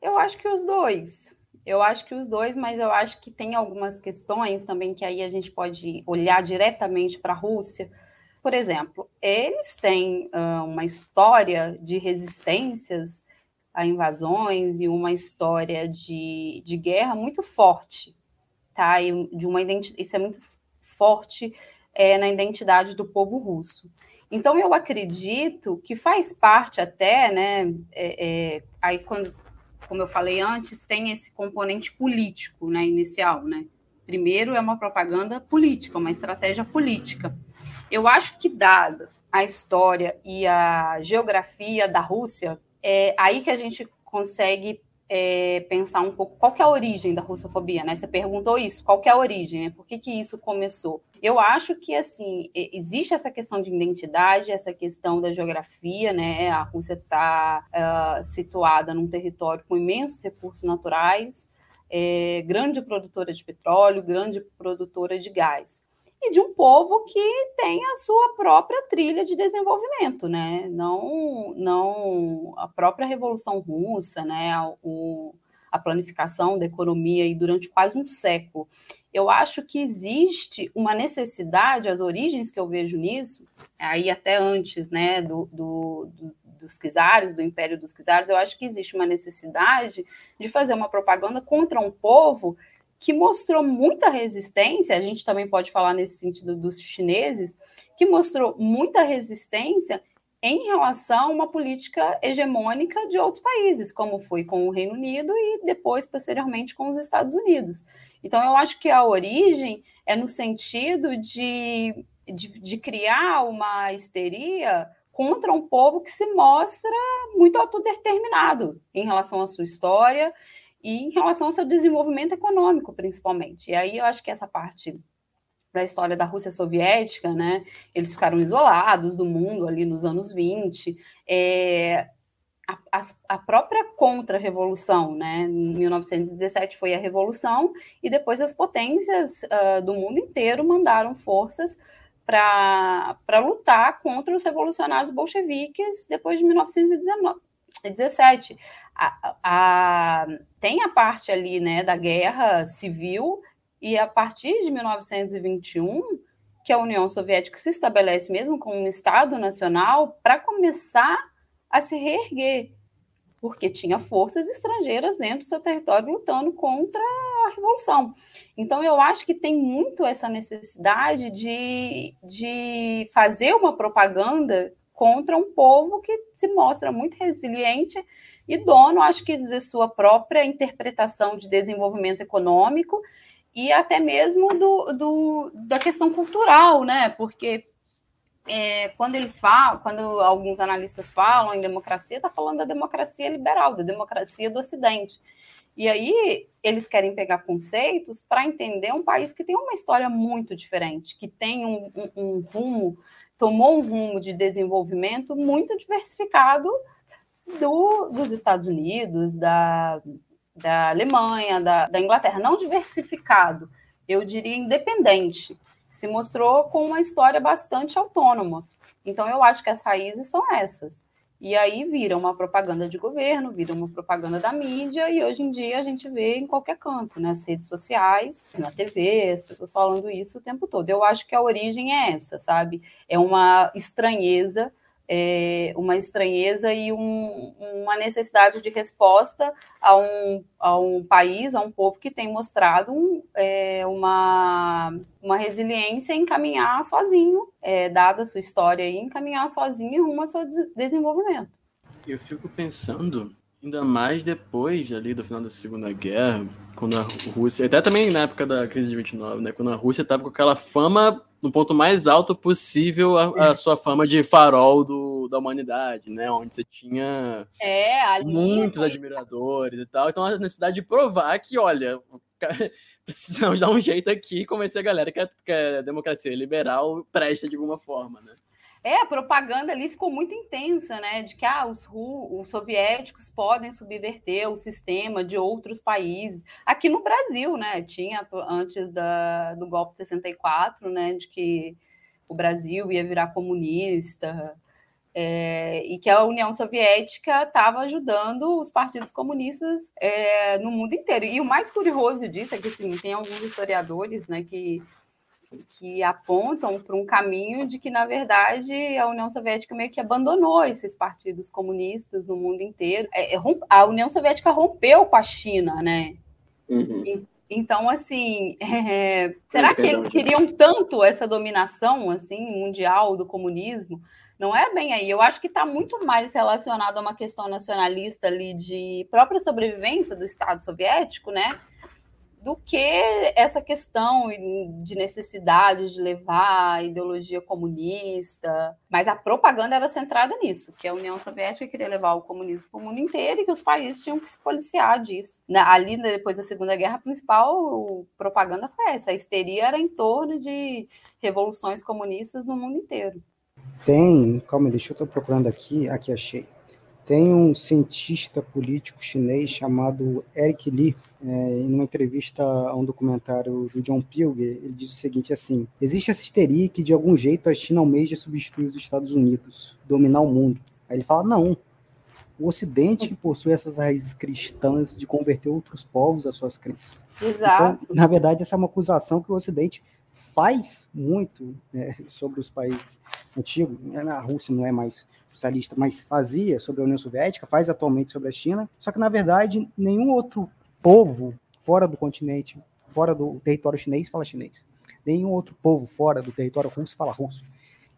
Eu acho que os dois. Eu acho que os dois, mas eu acho que tem algumas questões também que aí a gente pode olhar diretamente para a Rússia. Por exemplo, eles têm uh, uma história de resistências a invasões e uma história de, de guerra muito forte, tá? E de uma isso é muito forte é, na identidade do povo russo. Então, eu acredito que faz parte até, né? É, é, aí, quando, como eu falei antes, tem esse componente político, né? Inicial, né? Primeiro é uma propaganda política, uma estratégia política. Eu acho que, dada a história e a geografia da Rússia, é aí que a gente consegue é, pensar um pouco qual é a origem da russofobia, né? Você perguntou isso, qual é a origem, né? Por que, que isso começou? Eu acho que, assim, existe essa questão de identidade, essa questão da geografia, né? A Rússia está uh, ah, situada num território com imensos recursos naturais, é, grande produtora de petróleo, grande produtora de gás e de um povo que tem a sua própria trilha de desenvolvimento, né? Não, não a própria Revolução Russa, né? O, a planificação da economia e durante quase um século. Eu acho que existe uma necessidade, as origens que eu vejo nisso, aí até antes, né, do, do, do dos czares, do Império dos Czares, eu acho que existe uma necessidade de fazer uma propaganda contra um povo que mostrou muita resistência, a gente também pode falar nesse sentido dos chineses, que mostrou muita resistência em relação a uma política hegemônica de outros países, como foi com o Reino Unido e depois, posteriormente, com os Estados Unidos. Então, eu acho que a origem é no sentido de, de, de criar uma histeria contra um povo que se mostra muito autodeterminado em relação à sua história e em relação ao seu desenvolvimento econômico, principalmente. E aí eu acho que essa parte da história da Rússia soviética, né? Eles ficaram isolados do mundo ali nos anos 20. É, a, a, própria contra-revolução, né? Em 1917 foi a revolução, e depois as potências uh, do mundo inteiro mandaram forças para lutar contra os revolucionários bolcheviques depois de 1917 a, a, tem a parte ali né, da guerra civil, e a partir de 1921, que a União Soviética se estabelece mesmo como um Estado nacional para começar a se reerguer, porque tinha forças estrangeiras dentro do seu território lutando contra a Revolução. Então, eu acho que tem muito essa necessidade de, de fazer uma propaganda contra um povo que se mostra muito resiliente e dono, acho que de sua própria interpretação de desenvolvimento econômico e até mesmo do, do da questão cultural, né? Porque é, quando eles falam, quando alguns analistas falam em democracia, está falando da democracia liberal, da democracia do Ocidente. E aí eles querem pegar conceitos para entender um país que tem uma história muito diferente, que tem um, um, um rumo, tomou um rumo de desenvolvimento muito diversificado do, dos Estados Unidos, da, da Alemanha, da, da Inglaterra, não diversificado, eu diria independente, se mostrou com uma história bastante autônoma. Então, eu acho que as raízes são essas. E aí vira uma propaganda de governo, vira uma propaganda da mídia, e hoje em dia a gente vê em qualquer canto, nas né? redes sociais, na TV, as pessoas falando isso o tempo todo. Eu acho que a origem é essa, sabe? É uma estranheza é, uma estranheza e um, uma necessidade de resposta a um, a um país, a um povo que tem mostrado um, é, uma, uma resiliência em caminhar sozinho, é, dada a sua história, e encaminhar sozinho rumo ao seu desenvolvimento. Eu fico pensando, ainda mais depois ali do final da Segunda Guerra, quando a Rússia, até também na época da crise de 29, né, quando a Rússia estava com aquela fama no ponto mais alto possível a, a sua fama de farol do, da humanidade, né? Onde você tinha é, muitos foi... admiradores e tal. Então a necessidade de provar que, olha, precisamos dar um jeito aqui e convencer a galera que a, que a democracia liberal presta de alguma forma, né? É, a propaganda ali ficou muito intensa, né? De que ah, os, os soviéticos podem subverter o sistema de outros países. Aqui no Brasil, né? Tinha antes da, do golpe de 64, né? De que o Brasil ia virar comunista. É, e que a União Soviética estava ajudando os partidos comunistas é, no mundo inteiro. E o mais curioso disso é que assim, tem alguns historiadores né, que que apontam para um caminho de que, na verdade, a União Soviética meio que abandonou esses partidos comunistas no mundo inteiro. É, é a União Soviética rompeu com a China, né? Uhum. Então, assim, é... será que eles queriam tanto essa dominação assim mundial do comunismo? Não é bem aí. Eu acho que está muito mais relacionado a uma questão nacionalista ali de própria sobrevivência do Estado soviético, né? Do que essa questão de necessidade de levar a ideologia comunista. Mas a propaganda era centrada nisso, que a União Soviética queria levar o comunismo para o mundo inteiro e que os países tinham que se policiar disso. Ali, depois da Segunda Guerra, principal propaganda foi essa. A histeria era em torno de revoluções comunistas no mundo inteiro. Tem, calma, deixa eu estou procurando aqui, aqui achei. Tem um cientista político chinês chamado Eric Lee, é, em uma entrevista a um documentário do John Pilger, ele diz o seguinte assim: existe essa histeria que de algum jeito a China almeja substituir os Estados Unidos, dominar o mundo. Aí ele fala: não, o Ocidente que possui essas raízes cristãs de converter outros povos às suas crenças. Exato. Então, na verdade, essa é uma acusação que o Ocidente faz muito né, sobre os países antigos. A Rússia não é mais socialista, mas fazia sobre a União Soviética, faz atualmente sobre a China. Só que, na verdade, nenhum outro povo fora do continente, fora do território chinês, fala chinês. Nenhum outro povo fora do território russo fala russo.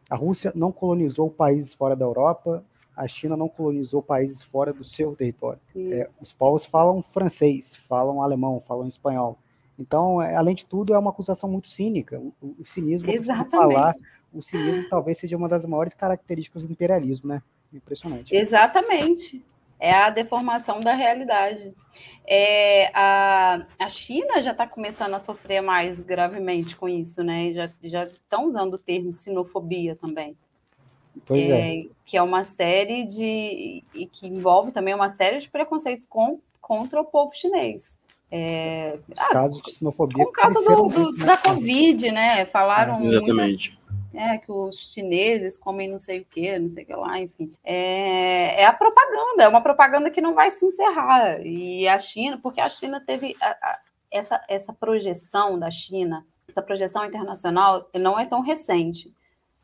A Rússia não colonizou países fora da Europa, a China não colonizou países fora do seu território. É, os povos falam francês, falam alemão, falam espanhol. Então, é, além de tudo, é uma acusação muito cínica. O, o cinismo, falar, o cinismo talvez seja uma das maiores características do imperialismo, né? Impressionante. Exatamente. É a deformação da realidade. É, a, a China já está começando a sofrer mais gravemente com isso, né? Já, já estão usando o termo sinofobia também. Pois é, é. Que é uma série de. e que envolve também uma série de preconceitos com, contra o povo chinês. É, Os ah, casos de sinofobia. Por causa do, do, da Covid, né? Falaram. É, exatamente. é, que os chineses comem não sei o que, não sei o que lá, enfim. É, é, a propaganda, é uma propaganda que não vai se encerrar. E a China, porque a China teve a, a, essa, essa projeção da China, essa projeção internacional, não é tão recente.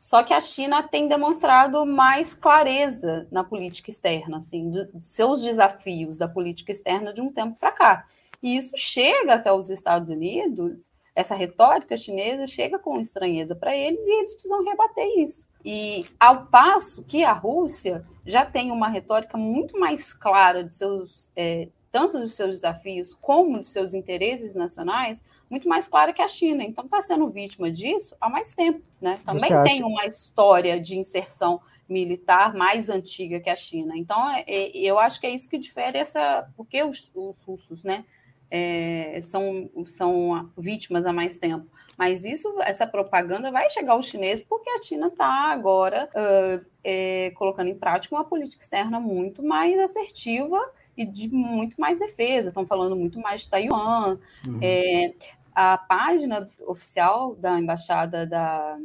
Só que a China tem demonstrado mais clareza na política externa, assim, de seus desafios da política externa de um tempo para cá. E isso chega até os Estados Unidos, essa retórica chinesa chega com estranheza para eles e eles precisam rebater isso. E ao passo que a Rússia já tem uma retórica muito mais clara de seus, é, tanto dos seus desafios como de seus interesses nacionais, muito mais clara que a China. Então está sendo vítima disso há mais tempo. Né? Também tem uma história de inserção militar mais antiga que a China. Então é, é, eu acho que é isso que difere essa. Porque os, os russos, né? É, são, são vítimas há mais tempo. Mas isso, essa propaganda vai chegar aos chineses porque a China está agora uh, é, colocando em prática uma política externa muito mais assertiva e de muito mais defesa. Estão falando muito mais de Taiwan. Uhum. É, a página oficial da embaixada da,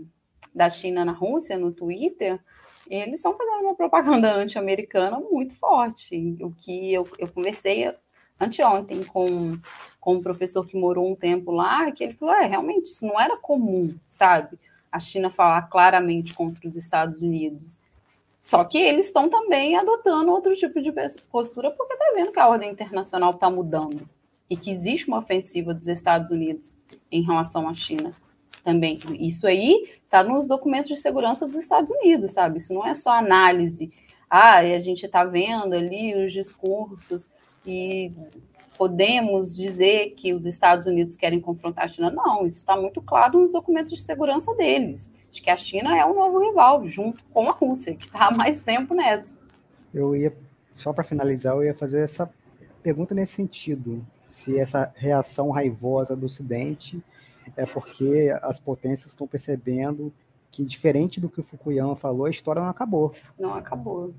da China na Rússia, no Twitter, eles estão fazendo uma propaganda anti-americana muito forte. O que eu, eu conversei anteontem com, com um professor que morou um tempo lá, que ele falou, é, realmente, isso não era comum, sabe? A China falar claramente contra os Estados Unidos. Só que eles estão também adotando outro tipo de postura, porque está vendo que a ordem internacional está mudando e que existe uma ofensiva dos Estados Unidos em relação à China também. Isso aí está nos documentos de segurança dos Estados Unidos, sabe? Isso não é só análise. Ah, e a gente está vendo ali os discursos e podemos dizer que os Estados Unidos querem confrontar a China. Não, isso está muito claro nos documentos de segurança deles, de que a China é o novo rival, junto com a Rússia, que está há mais tempo nessa. Eu ia, só para finalizar, eu ia fazer essa pergunta nesse sentido: se essa reação raivosa do Ocidente é porque as potências estão percebendo que, diferente do que o Fukuyama falou, a história não acabou. Não acabou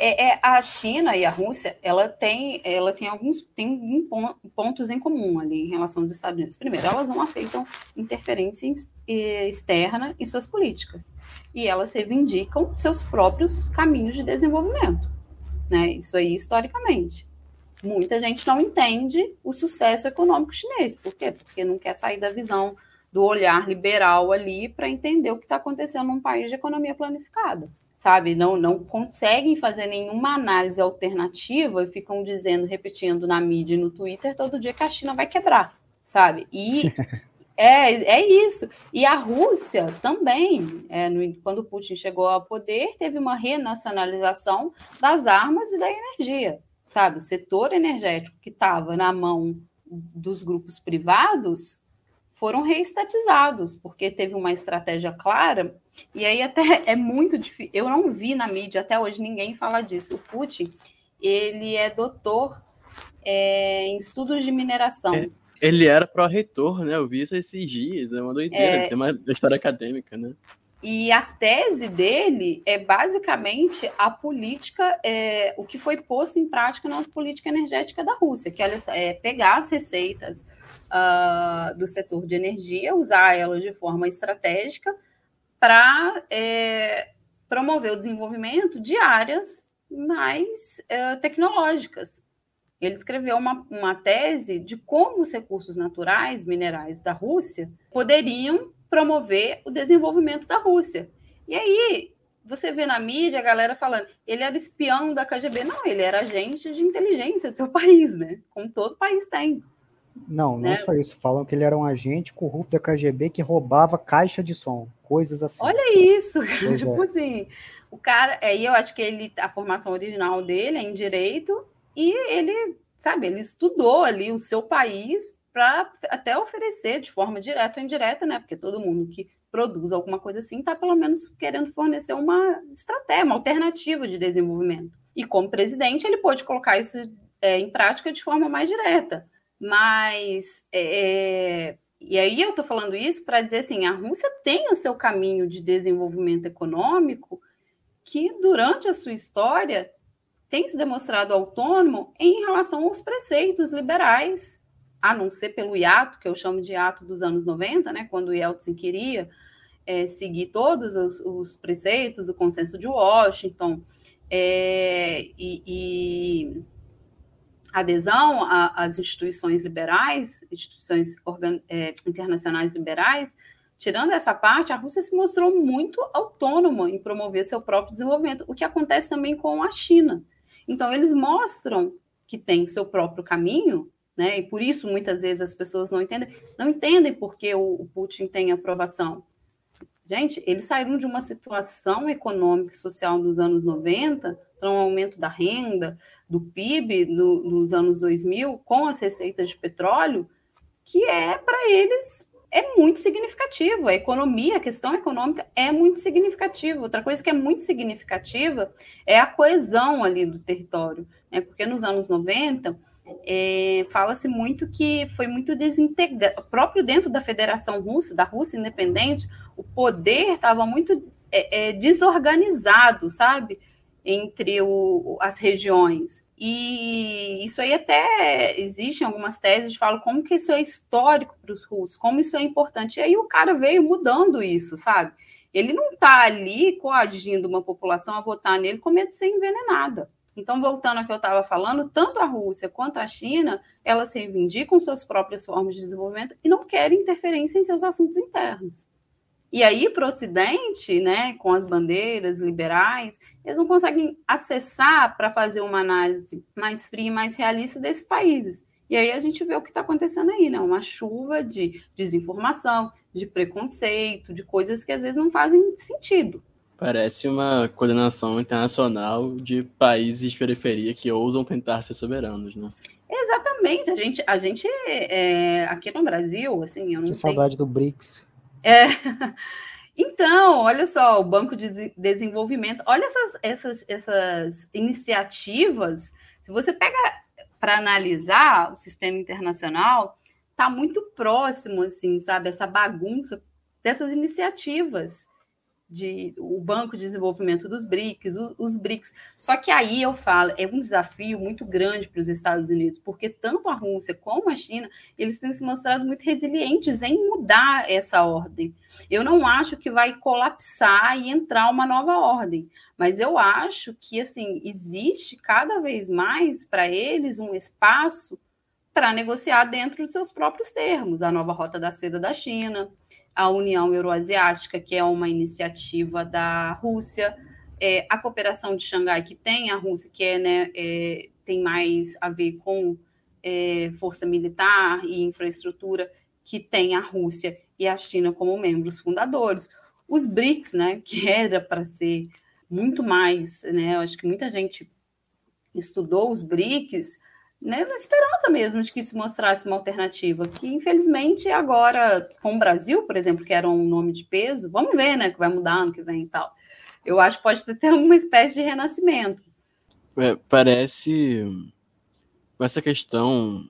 é, é, a China e a Rússia, ela tem, ela tem alguns tem pontos em comum ali em relação aos Estados Unidos. Primeiro, elas não aceitam interferência externa em suas políticas e elas reivindicam seus próprios caminhos de desenvolvimento, né? Isso aí historicamente. Muita gente não entende o sucesso econômico chinês. Por quê? Porque não quer sair da visão do olhar liberal ali para entender o que está acontecendo num país de economia planificada sabe? Não, não conseguem fazer nenhuma análise alternativa e ficam dizendo, repetindo na mídia e no Twitter todo dia que a China vai quebrar, sabe? E é, é isso. E a Rússia também, é, no, quando Putin chegou ao poder, teve uma renacionalização das armas e da energia, sabe? O setor energético que estava na mão dos grupos privados foram reestatizados, porque teve uma estratégia clara, e aí até é muito difícil. Eu não vi na mídia, até hoje ninguém fala disso. O Putin, ele é doutor é, em estudos de mineração. É, ele era pró-reitor, né? Eu vi isso esses dias, é uma doideira, é... tem uma história acadêmica, né? E a tese dele é basicamente a política, é, o que foi posto em prática na política energética da Rússia, que é pegar as receitas uh, do setor de energia, usar elas de forma estratégica para é, promover o desenvolvimento de áreas mais é, tecnológicas. Ele escreveu uma, uma tese de como os recursos naturais, minerais da Rússia, poderiam promover o desenvolvimento da Rússia. E aí, você vê na mídia a galera falando, ele era espião da KGB. Não, ele era agente de inteligência do seu país, né? Como todo país tem. Não, não né? só isso. Falam que ele era um agente corrupto da KGB que roubava caixa de som, coisas assim. Olha isso, tipo é. assim. O cara, aí é, eu acho que ele, a formação original dele é em direito e ele, sabe, ele estudou ali o seu país para até oferecer de forma direta ou indireta, né? Porque todo mundo que produz alguma coisa assim está pelo menos querendo fornecer uma estratégia, uma alternativa de desenvolvimento. E como presidente, ele pode colocar isso é, em prática de forma mais direta. Mas, é, e aí eu estou falando isso para dizer assim, a Rússia tem o seu caminho de desenvolvimento econômico que, durante a sua história, tem se demonstrado autônomo em relação aos preceitos liberais, a não ser pelo hiato, que eu chamo de hiato dos anos 90, né, quando o Yeltsin queria é, seguir todos os, os, preceitos do consenso de Washington, é, e, e adesão às instituições liberais, instituições é, internacionais liberais, tirando essa parte, a Rússia se mostrou muito autônoma em promover seu próprio desenvolvimento, o que acontece também com a China. Então, eles mostram que tem o seu próprio caminho, né? E por isso muitas vezes as pessoas não entendem, não entendem porque o Putin tem aprovação. Gente, eles saíram de uma situação econômica e social dos anos 90 para um aumento da renda, do PIB no, nos anos 2000, com as receitas de petróleo, que é para eles é muito significativo. A economia, a questão econômica é muito significativa. Outra coisa que é muito significativa é a coesão ali do território, né? porque nos anos 90 é, fala-se muito que foi muito desintegrado, próprio dentro da Federação Russa, da Rússia independente, o poder estava muito é, é, desorganizado, sabe? entre o, as regiões. E isso aí até existem algumas teses que falam como que isso é histórico para os russos, como isso é importante. E aí o cara veio mudando isso, sabe? Ele não está ali coagindo uma população a votar nele com medo de ser envenenada. Então, voltando ao que eu estava falando, tanto a Rússia quanto a China, elas reivindicam suas próprias formas de desenvolvimento e não querem interferência em seus assuntos internos. E aí, para o Ocidente, né, com as bandeiras liberais, eles não conseguem acessar para fazer uma análise mais fria e mais realista desses países. E aí a gente vê o que está acontecendo aí, né? Uma chuva de desinformação, de preconceito, de coisas que às vezes não fazem sentido. Parece uma coordenação internacional de países de periferia que ousam tentar ser soberanos, né? Exatamente. A gente, a gente é, aqui no Brasil, assim, eu não que sei... saudade do BRICS. É. Então, olha só, o Banco de Desenvolvimento, olha essas, essas, essas iniciativas. Se você pega para analisar o sistema internacional, está muito próximo, assim, sabe, essa bagunça dessas iniciativas de o Banco de Desenvolvimento dos BRICS, os, os BRICS. Só que aí eu falo, é um desafio muito grande para os Estados Unidos, porque tanto a Rússia como a China, eles têm se mostrado muito resilientes em mudar essa ordem. Eu não acho que vai colapsar e entrar uma nova ordem, mas eu acho que assim existe cada vez mais para eles um espaço para negociar dentro dos seus próprios termos, a nova rota da seda da China, a União Euroasiática, que é uma iniciativa da Rússia, é, a cooperação de Xangai, que tem a Rússia, que é, né, é, tem mais a ver com é, força militar e infraestrutura, que tem a Rússia e a China como membros fundadores. Os BRICS, né, que era para ser muito mais, né, eu acho que muita gente estudou os BRICS, né, na esperança mesmo de que se mostrasse uma alternativa, que infelizmente agora, com o Brasil, por exemplo, que era um nome de peso, vamos ver, né, que vai mudar ano que vem e tal. Eu acho que pode ter uma espécie de renascimento. É, parece essa questão,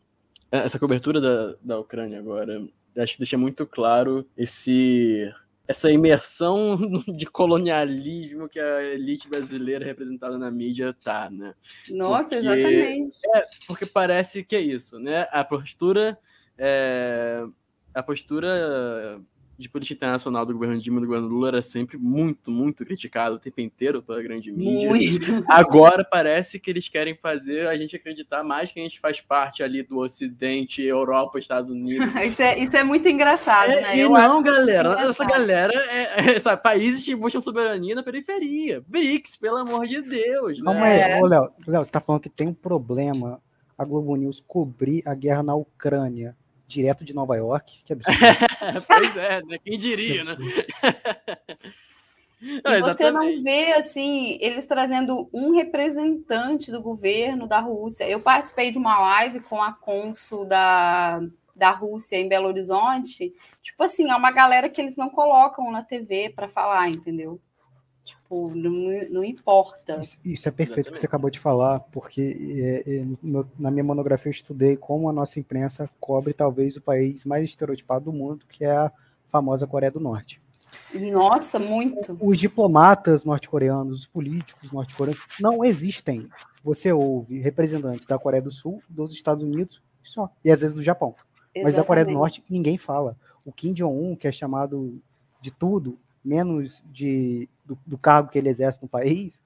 essa cobertura da, da Ucrânia agora, acho que deixa muito claro esse essa imersão de colonialismo que a elite brasileira representada na mídia tá, né? Nossa, porque, exatamente. É, porque parece que é isso, né? A postura é, a postura de política internacional do governo Dilma e do governo Lula era sempre muito, muito criticado o tempo inteiro pela grande mídia. Muito. Agora parece que eles querem fazer a gente acreditar mais que a gente faz parte ali do Ocidente, Europa, Estados Unidos. isso, é, isso é muito engraçado, é, né? E Eu não, galera, essa galera é, é sabe, países que buscam soberania na periferia. BRICS, pelo amor de Deus. Né? Calma aí, Ô, Léo, Léo, você tá falando que tem um problema a Globo News cobrir a guerra na Ucrânia direto de Nova York. Que absurdo. pois é, né? Quem diria, né? Não, e você não vê assim eles trazendo um representante do governo da Rússia. Eu participei de uma live com a cônsul da, da Rússia em Belo Horizonte. Tipo assim, é uma galera que eles não colocam na TV para falar, entendeu? Tipo, não, não importa. Isso, isso é perfeito o que você acabou de falar, porque é, é, no, na minha monografia eu estudei como a nossa imprensa cobre talvez o país mais estereotipado do mundo, que é a famosa Coreia do Norte. Nossa, muito. Os diplomatas norte-coreanos, os políticos norte-coreanos não existem. Você ouve representantes da Coreia do Sul, dos Estados Unidos, só, e às vezes do Japão. Exatamente. Mas da Coreia do Norte ninguém fala. O Kim Jong-un, que é chamado de tudo, menos de, do, do cargo que ele exerce no país,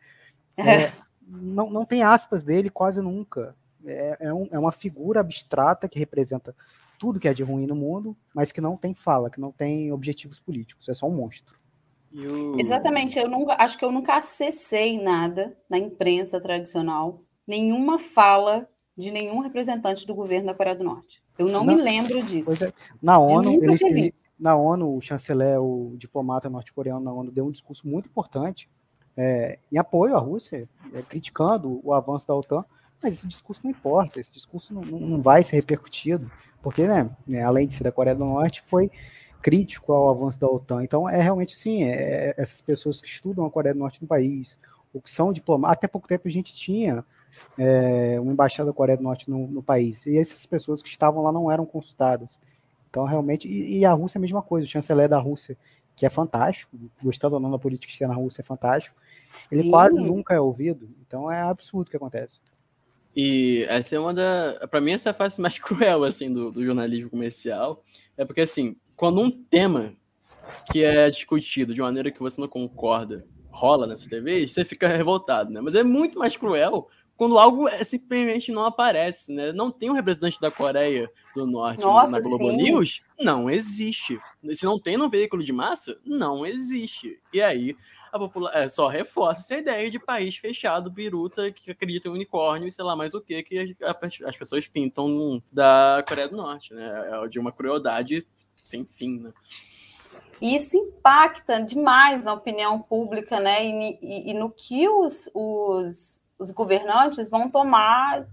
é, não, não tem aspas dele quase nunca. É, é, um, é uma figura abstrata que representa tudo que é de ruim no mundo, mas que não tem fala, que não tem objetivos políticos, é só um monstro. Exatamente, eu nunca, acho que eu nunca acessei nada na imprensa tradicional, nenhuma fala de nenhum representante do governo da Coreia do Norte. Eu não, não me lembro disso. É, na ONU, eles, na ONU, o chanceler, o diplomata norte-coreano na ONU deu um discurso muito importante é, em apoio à Rússia, é, criticando o avanço da OTAN, mas esse discurso não importa, esse discurso não, não vai ser repercutido, porque, né, né, além de ser da Coreia do Norte, foi crítico ao avanço da OTAN. Então, é realmente assim, é, é essas pessoas que estudam a Coreia do Norte no país, ou que são diplomatas, até pouco tempo a gente tinha é, uma embaixada da Coreia do Norte no, no país, e essas pessoas que estavam lá não eram consultadas. Então, realmente, e, e, a Rússia é a mesma coisa, o chanceler da Rússia, que é fantástico, gostando ou não da política externa na Rússia, é fantástico, Sim. ele quase nunca é ouvido, então é absurdo o que acontece. E essa é uma da. Para mim, essa é a face mais cruel, assim, do, do jornalismo comercial. É porque, assim, quando um tema que é discutido de maneira que você não concorda rola nessa TV, você fica revoltado, né? Mas é muito mais cruel quando algo é, simplesmente não aparece, né? Não tem um representante da Coreia do Norte Nossa, na Globo sim. News, não existe. Se não tem no veículo de massa, não existe. E aí a população é, só reforça essa ideia de país fechado, biruta, que acredita em unicórnio e sei lá mais o que que as, as pessoas pintam da Coreia do Norte, né? É de uma crueldade sem fim, né? isso impacta demais na opinião pública, né? E, e, e no que os, os os governantes vão tomar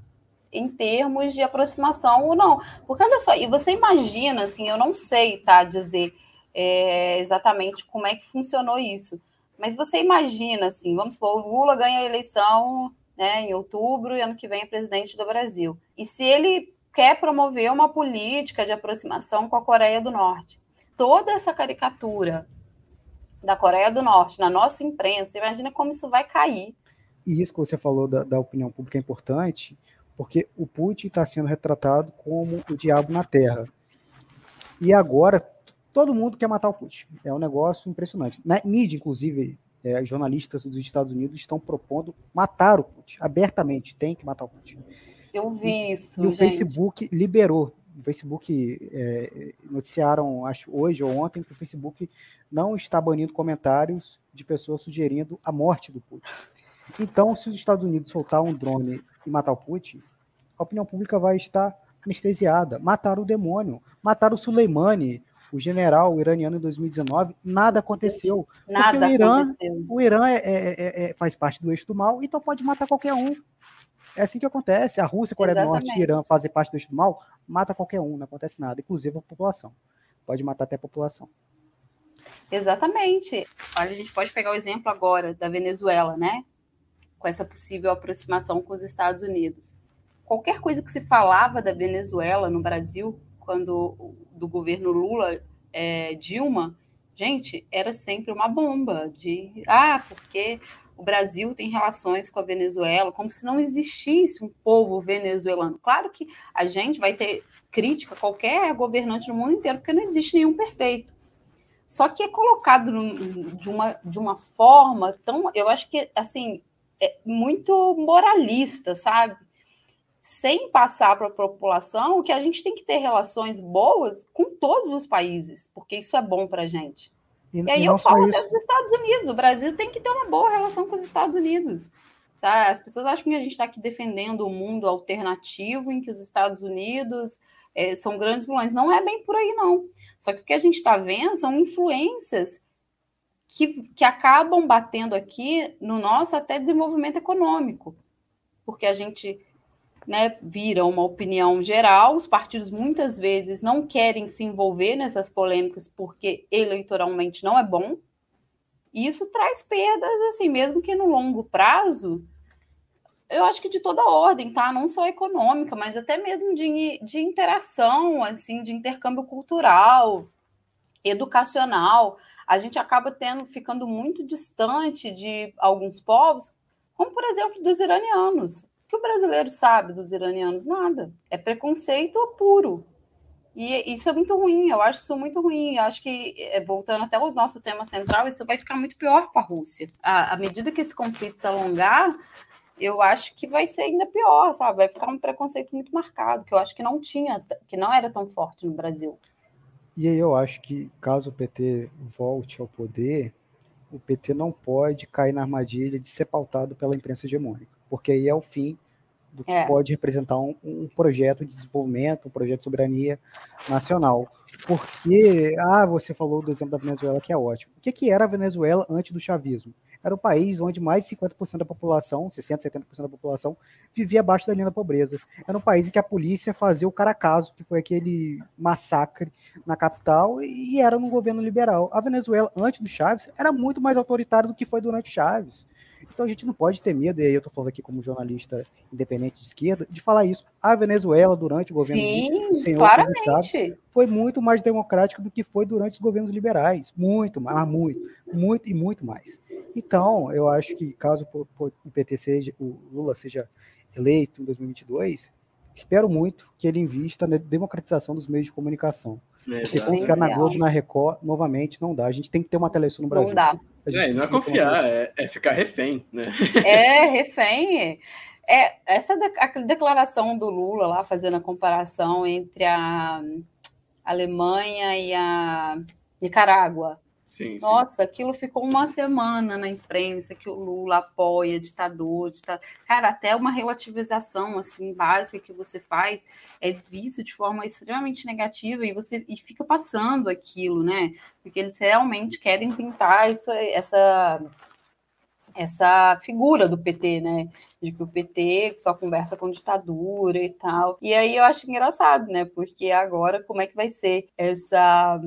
em termos de aproximação ou não. Porque olha só, e você imagina, assim, eu não sei, tá, dizer é, exatamente como é que funcionou isso, mas você imagina, assim, vamos supor, o Lula ganha a eleição né, em outubro e ano que vem é presidente do Brasil. E se ele quer promover uma política de aproximação com a Coreia do Norte, toda essa caricatura da Coreia do Norte na nossa imprensa, imagina como isso vai cair e isso que você falou da, da opinião pública é importante, porque o Putin está sendo retratado como o diabo na Terra. E agora todo mundo quer matar o Putin. É um negócio impressionante. Na mídia, inclusive, é, jornalistas dos Estados Unidos estão propondo matar o Putin abertamente. Tem que matar o Putin. Eu vi isso. E, e o Facebook liberou o Facebook é, noticiaram, acho hoje ou ontem, que o Facebook não está banindo comentários de pessoas sugerindo a morte do Putin. Então, se os Estados Unidos soltar um drone e matar o Putin, a opinião pública vai estar anestesiada. Mataram o demônio, mataram o Soleimani, o general iraniano em 2019, nada aconteceu. Nada porque o Irã, aconteceu. o Irã é- é- é- é- faz parte do eixo do mal, então pode matar qualquer um. É assim que acontece. A Rússia, a Coreia do Norte e. Irã fazem parte do eixo do mal, mata qualquer um, não acontece nada, inclusive a população. Pode matar até a população. Exatamente. Olha, a gente pode pegar o exemplo agora da Venezuela, né? Com essa possível aproximação com os Estados Unidos. Qualquer coisa que se falava da Venezuela no Brasil, quando do governo Lula, é, Dilma, gente, era sempre uma bomba de ah, porque o Brasil tem relações com a Venezuela, como se não existisse um povo venezuelano. Claro que a gente vai ter crítica a qualquer governante no mundo inteiro, porque não existe nenhum perfeito. Só que é colocado de uma, de uma forma tão, eu acho que, assim, muito moralista, sabe? Sem passar para a população que a gente tem que ter relações boas com todos os países, porque isso é bom para a gente. E, E aí e eu falo até dos Estados Unidos. O Brasil tem que ter uma boa relação com os Estados Unidos. Tá? As pessoas acham que a gente está aqui defendendo o mundo alternativo em que os Estados Unidos eh, são grandes vilões. Não é bem por aí, não. Só que o que a gente está vendo são influências que, que acabam batendo aqui no nosso até desenvolvimento econômico. Porque a gente né, vira uma opinião geral, os partidos muitas vezes não querem se envolver nessas polêmicas porque eleitoralmente não é bom. E isso traz perdas, assim, mesmo que no longo prazo, eu acho que de toda ordem, tá? Não só econômica, mas até mesmo de, de interação, assim, de intercâmbio cultural, educacional. A gente acaba tendo, ficando muito distante de alguns povos, como por exemplo dos iranianos. O que o brasileiro sabe dos iranianos? Nada. É preconceito puro. E isso é muito ruim, eu acho isso muito ruim. Eu acho que, eh, voltando até o nosso tema central, isso vai ficar muito pior para a Rússia. À à medida que esse conflito se alongar, eu acho que vai ser ainda pior, sabe? Vai ficar um preconceito muito marcado, que eu acho que não tinha, que não era tão forte no Brasil. E aí eu acho que caso o PT volte ao poder, o PT não pode cair na armadilha de ser pautado pela imprensa hegemônica, porque aí é o fim do que É. pode representar um, um projeto de desenvolvimento, um projeto de soberania nacional. Porque, ah, você falou do exemplo da Venezuela, que é ótimo. O que, que era a Venezuela antes do chavismo? Era um país onde mais de 50% da população, 60%, 70% da população, vivia abaixo da linha da pobreza. Era um país em que a polícia fazia o caracaso, que foi aquele massacre na capital, e era num governo liberal. A Venezuela, antes do Chaves, era muito mais autoritária do que foi durante Chaves. Então a gente não pode ter medo, e aí eu estou falando aqui como jornalista independente de esquerda, de falar isso. A Venezuela, durante o governo do Sim, senhor Hugo Chávez, claramente. foi muito mais democrática do que foi durante os governos liberais. Muito mais, mas muito, muito e muito mais. Então, eu acho que caso o PT seja, o Lula seja eleito em 2022, espero muito que ele invista na democratização dos meios de comunicação. Porque Exato. confiar na Globo, na Record, novamente, não dá. A gente tem que ter uma televisão no Brasil. Não dá. É, não é confiar, é, é ficar refém, né? É, refém. É, essa de- a declaração do Lula lá, fazendo a comparação entre a Alemanha e a Nicarágua. Sim, sim. Nossa, aquilo ficou uma semana na imprensa que o Lula apoia ditador, ditador. Cara, até uma relativização assim básica que você faz é visto de forma extremamente negativa e você e fica passando aquilo, né? Porque eles realmente querem pintar isso, essa essa figura do PT, né? De que o PT só conversa com ditadura e tal. E aí eu acho engraçado, né? Porque agora como é que vai ser essa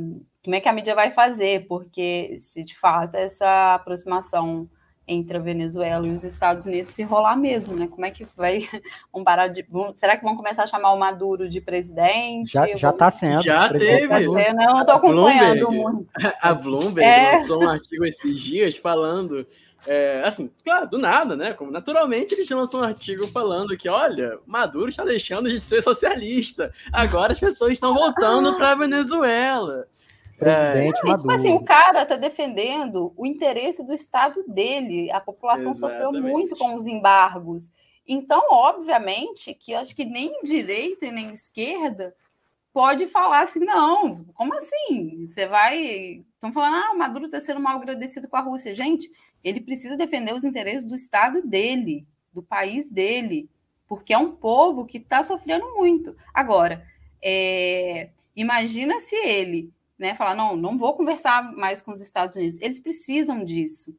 como é que a mídia vai fazer? Porque se de fato essa aproximação entre a Venezuela e os Estados Unidos se rolar mesmo, né? Como é que vai vão parar de vão- será que vão começar a chamar o Maduro de presidente? Já, já Vão- tá sendo. Já teve. Tá tendo? Eu não tô acompanhando Bloomberg. muito. A Bloomberg É. lançou um artigo esses dias falando. é, assim, claro, do nada, né? Como naturalmente eles lançam um artigo falando que, olha, Maduro está deixando de ser socialista. Agora as pessoas estão voltando para a Venezuela. Presidente tipo Maduro. assim, o cara tá defendendo o interesse do Estado dele. A população sofreu Exatamente. muito com os embargos. Então, obviamente, que eu acho que nem direita e nem esquerda pode falar assim, não, como assim? Você vai. Estão falando, ah, o Maduro está sendo mal agradecido com a Rússia. Gente, ele precisa defender os interesses do Estado dele, do país dele, porque é um povo que está sofrendo muito. Agora, é, imagina se ele né, falar, não, não vou conversar mais com os Estados Unidos. Eles precisam disso.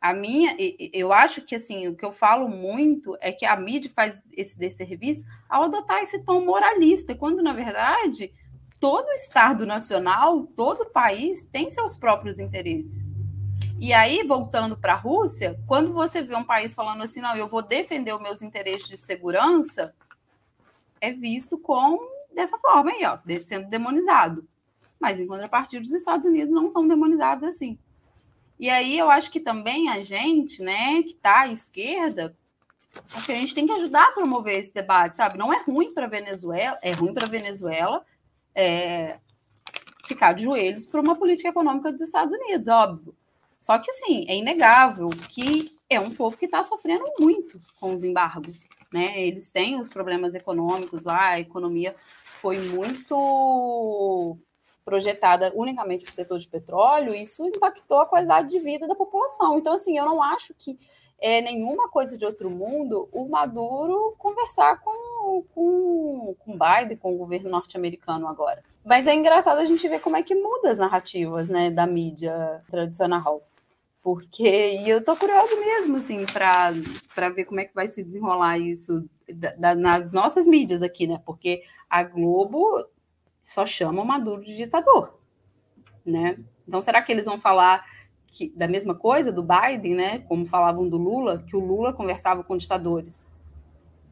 A minha, eu acho que assim, o que eu falo muito é que a mídia faz esse desserviço ao adotar esse tom moralista, quando na verdade todo Estado nacional, todo país tem seus próprios interesses. E aí, voltando para a Rússia, quando você vê um país falando assim, não, eu vou defender os meus interesses de segurança, é visto com dessa forma aí, ó, sendo demonizado. Mas em contrapartida, os Estados Unidos não são demonizados assim. E aí eu acho que também a gente, né, que está à esquerda, acho que a gente tem que ajudar a promover esse debate, sabe? Não é ruim para Venezuela, é ruim para Venezuela é, ficar de joelhos por uma política econômica dos Estados Unidos, óbvio. Só que sim, é inegável que é um povo que está sofrendo muito com os embargos, né? Eles têm os problemas econômicos lá, a economia foi muito projetada unicamente para o setor de petróleo, isso impactou a qualidade de vida da população. Então, assim, eu não acho que é nenhuma coisa de outro mundo o Maduro conversar com, com, Biden, com o governo norte-americano agora. Mas é engraçado a gente ver como é que muda as narrativas né, da mídia tradicional. Porque, e eu tô curiosa mesmo, assim, para ver como é que vai se desenrolar isso da, da, nas nossas mídias aqui, né? Porque a Globo só chama o Maduro de ditador, né? Então, será que eles vão falar que, da mesma coisa do Biden, né? Como falavam do Lula, que o Lula conversava com ditadores?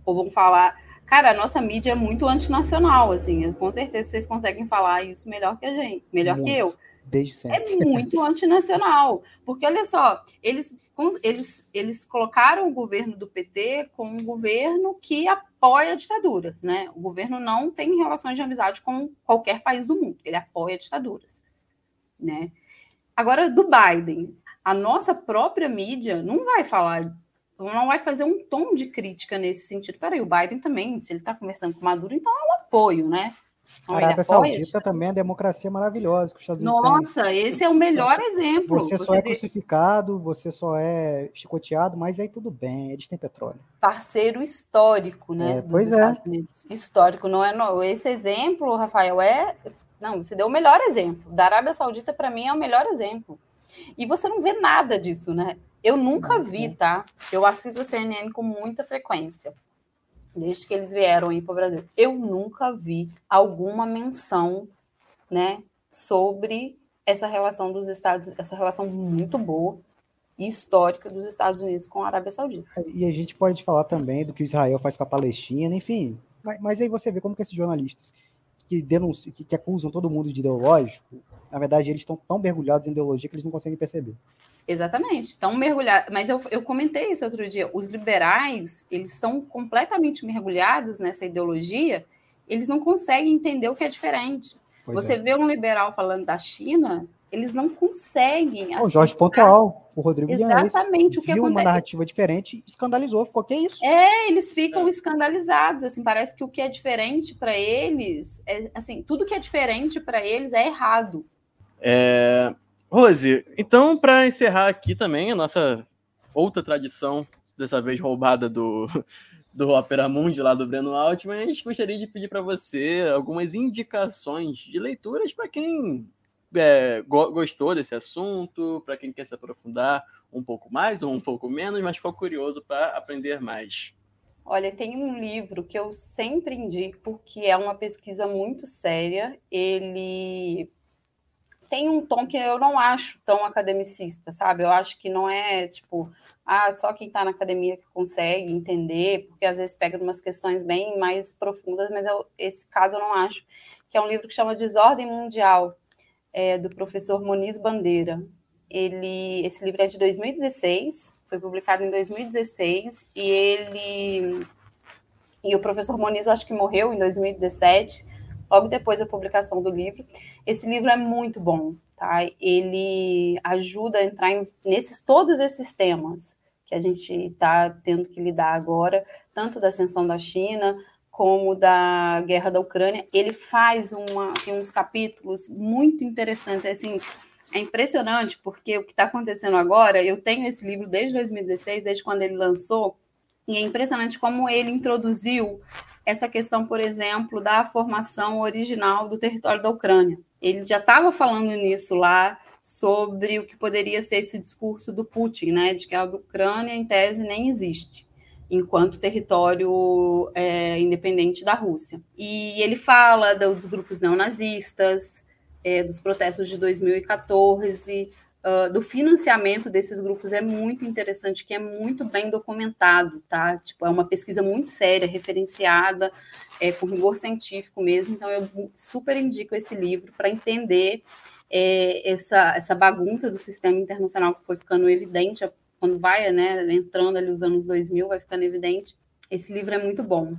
Ou vão falar, cara, a nossa mídia é muito antinacional, assim, com certeza vocês conseguem falar isso melhor que a gente, melhor muito. que eu. Desde sempre. É muito antinacional. Porque, olha só, eles, eles, eles colocaram o governo do PT como um governo que apoia ditaduras, né? O governo não tem relações de amizade com qualquer país do mundo, ele apoia ditaduras, né? Agora, do Biden, a nossa própria mídia não vai falar, não vai fazer um tom de crítica nesse sentido. Peraí, o Biden também, se ele está conversando com Maduro, então é um apoio, né? A Arábia Saudita também é uma democracia maravilhosa. Que os Estados Unidos Nossa, têm. esse é o melhor exemplo. Você, você só é crucificado, você só é chicoteado, mas aí tudo bem, eles têm petróleo. Parceiro histórico, né? É, pois é. Histórico, não é? Não. Esse exemplo, Rafael, é. Não, você deu o melhor exemplo. Da Arábia Saudita, para mim, é o melhor exemplo. E você não vê nada disso, né? Eu nunca vi, tá? Eu assisto a CNN com muita frequência desde que eles vieram aí para o Brasil. Eu nunca vi alguma menção, né, sobre essa relação dos Estados, essa relação muito boa e histórica dos Estados Unidos com a Arábia Saudita. E a gente pode falar também do que Israel faz com a Palestina, enfim. Mas, mas aí você vê como que esses jornalistas que denunciam, que, que acusam todo mundo de ideológico, na verdade eles estão tão mergulhados em ideologia que eles não conseguem perceber. Exatamente. Estão mergulhados. Mas eu, eu comentei isso outro dia. Os liberais, eles são completamente mergulhados nessa ideologia, eles não conseguem entender o que é diferente. Pois Você é. vê um liberal falando da China, eles não conseguem. O Jorge Pontual, o Rodrigo Exatamente o que viu acontece. uma narrativa diferente, escandalizou, ficou que é isso? É, eles ficam é. escandalizados, assim, parece que o que é diferente para eles, é, assim, tudo que é diferente para eles é errado. É, Rose, então, para encerrar aqui também a nossa outra tradição, dessa vez roubada do, do Opera Mundi, lá do Breno Altman, gente gostaria de pedir para você algumas indicações de leituras para quem é, gostou desse assunto, para quem quer se aprofundar um pouco mais ou um pouco menos, mas ficou curioso para aprender mais. Olha, tem um livro que eu sempre indico, porque é uma pesquisa muito séria. Ele tem um tom que eu não acho tão academicista, sabe? Eu acho que não é tipo, ah, só quem está na academia que consegue entender, porque às vezes pega umas questões bem mais profundas, mas eu, esse caso eu não acho. Que é um livro que chama Desordem Mundial, é, do professor Moniz Bandeira. Ele, esse livro é de 2016, foi publicado em 2016, e ele. E o professor Moniz, acho que morreu em 2017 logo depois da publicação do livro. Esse livro é muito bom, tá? Ele ajuda a entrar em, nesses todos esses temas que a gente está tendo que lidar agora, tanto da ascensão da China, como da guerra da Ucrânia, ele faz uma, uns capítulos muito interessantes, assim, é impressionante, porque o que está acontecendo agora, eu tenho esse livro desde 2016, desde quando ele lançou, e é impressionante como ele introduziu essa questão, por exemplo, da formação original do território da Ucrânia. Ele já estava falando nisso lá, sobre o que poderia ser esse discurso do Putin, né, de que a Ucrânia, em tese, nem existe enquanto território é, independente da Rússia. E ele fala dos grupos neonazistas, é, dos protestos de 2014, uh, do financiamento desses grupos é muito interessante, que é muito bem documentado, tá? Tipo, é uma pesquisa muito séria, referenciada, é, com rigor científico mesmo. Então, eu super indico esse livro para entender é, essa, essa bagunça do sistema internacional que foi ficando evidente quando vai né, entrando ali os anos 2000, vai ficando evidente. Esse livro é muito bom.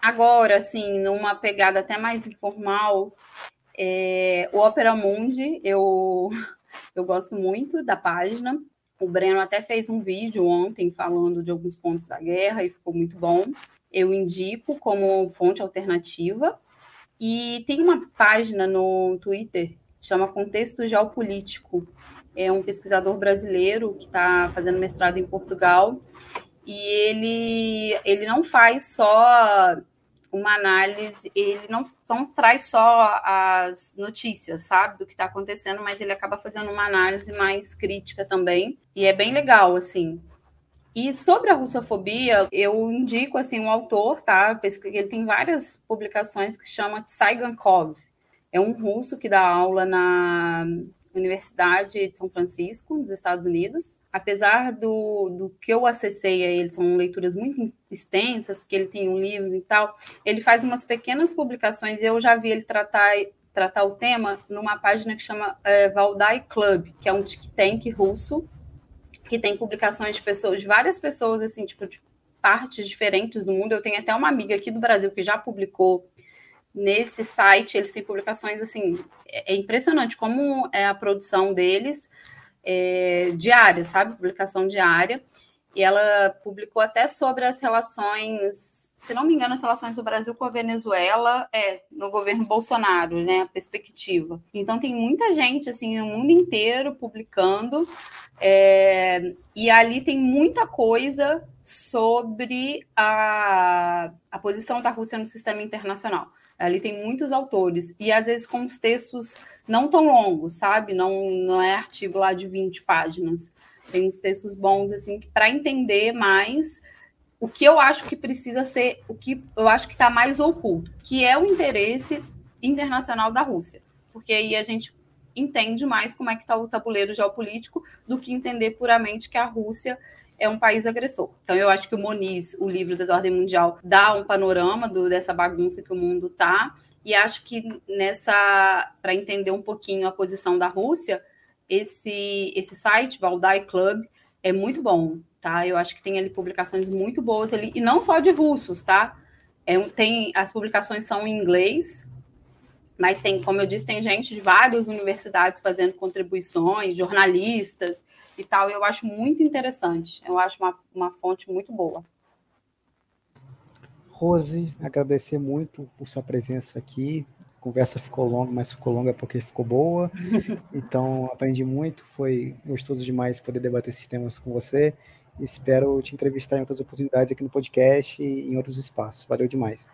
Agora, assim, numa pegada até mais informal, é, o Opera Mundi, eu, eu gosto muito da página. O Breno até fez um vídeo ontem falando de alguns pontos da guerra e ficou muito bom. Eu indico como fonte alternativa. E tem uma página no Twitter chama Contexto Geopolítico. É um pesquisador brasileiro que está fazendo mestrado em Portugal e ele, ele não faz só uma análise, ele não, não traz só as notícias, sabe, do que está acontecendo, mas ele acaba fazendo uma análise mais crítica também, e é bem legal, assim. E sobre a russofobia, eu indico, assim, um autor, tá, ele tem várias publicações que chama Saigankov, é um russo que dá aula na Universidade de São Francisco, nos Estados Unidos. Apesar do, do que eu acessei a ele, são leituras muito extensas, porque ele tem um livro e tal, ele faz umas pequenas publicações e eu já vi ele tratar, tratar o tema numa página que chama é, Valdai Club, que é um think tank russo, que tem publicações de pessoas, de várias pessoas, assim, tipo, de partes diferentes do mundo. Eu tenho até uma amiga aqui do Brasil que já publicou nesse site eles têm publicações assim, é, é impressionante como é a produção deles é, diária, sabe? Publicação diária. E ela publicou até sobre as relações, se não me engano, as relações do Brasil com a Venezuela é, no governo Bolsonaro, né? A perspectiva. Então tem muita gente assim no mundo inteiro publicando. É, e ali tem muita coisa sobre a, a posição da Rússia no sistema internacional. Ali tem muitos autores, e às vezes com os textos não tão longos, sabe? Não, não é artigo lá de 20 páginas. Tem uns textos bons, assim, para entender mais o que eu acho que precisa ser, o que eu acho que está mais oculto, que é o interesse internacional da Rússia. Porque aí a gente entende mais como é que está o tabuleiro geopolítico do que entender puramente que a Rússia é um país agressor. Então, eu acho que o Moniz, o livro da Ordem Mundial, dá um panorama do, dessa bagunça que o mundo está. E acho que nessa, para entender um pouquinho a posição da Rússia, esse, esse site, Valdai Club, é muito bom, tá? Eu acho que tem ali publicações muito boas ali, e não só de russos, tá? É, tem, as publicações são em inglês, mas tem, como eu disse, tem gente de várias universidades fazendo contribuições, jornalistas e tal, e eu acho muito interessante. Eu acho uma, uma fonte muito boa. Rose, agradecer muito por sua presença aqui. A conversa ficou longa, mas ficou longa porque ficou boa. Então, aprendi muito, foi gostoso demais poder debater esses temas com você. Espero te entrevistar em outras oportunidades aqui no podcast e em outros espaços. Valeu demais.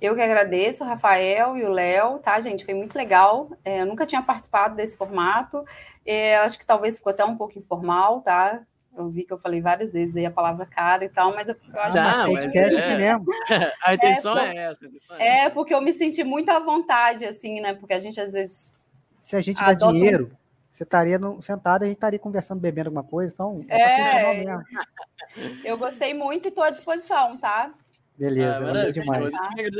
Eu que agradeço, o Rafael e o Léo, tá, gente? Foi muito legal. É, eu nunca tinha participado desse formato. É, acho que talvez ficou até um pouco informal, tá? Eu vi que eu falei várias vezes aí a palavra cara e tal, mas eu, eu acho Não, que podcast é, assim mesmo. A intenção é, é essa. Intenção é, é, porque eu me senti muito à vontade, assim, né? Porque a gente às vezes. Se a gente dá dinheiro, um... você estaria no, sentado e a gente estaria conversando, bebendo alguma coisa, então. É, eu gostei muito e estou à disposição, tá? Beleza, ah, valeu demais.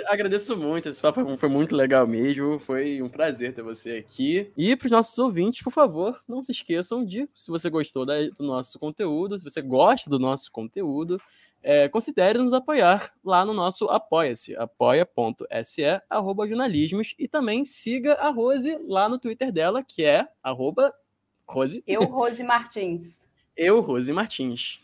Agradeço muito, esse papo foi muito legal mesmo, foi um prazer ter você aqui. E para os nossos ouvintes, por favor, não se esqueçam de, se você gostou do nosso conteúdo, se você gosta do nosso conteúdo, é, considere nos apoiar lá no nosso Apoia-se, apoia.se, arroba jornalismos, e também siga a Rose lá no Twitter dela, que é arroba Rose. Eu, Rose Martins. Eu, Rose Martins.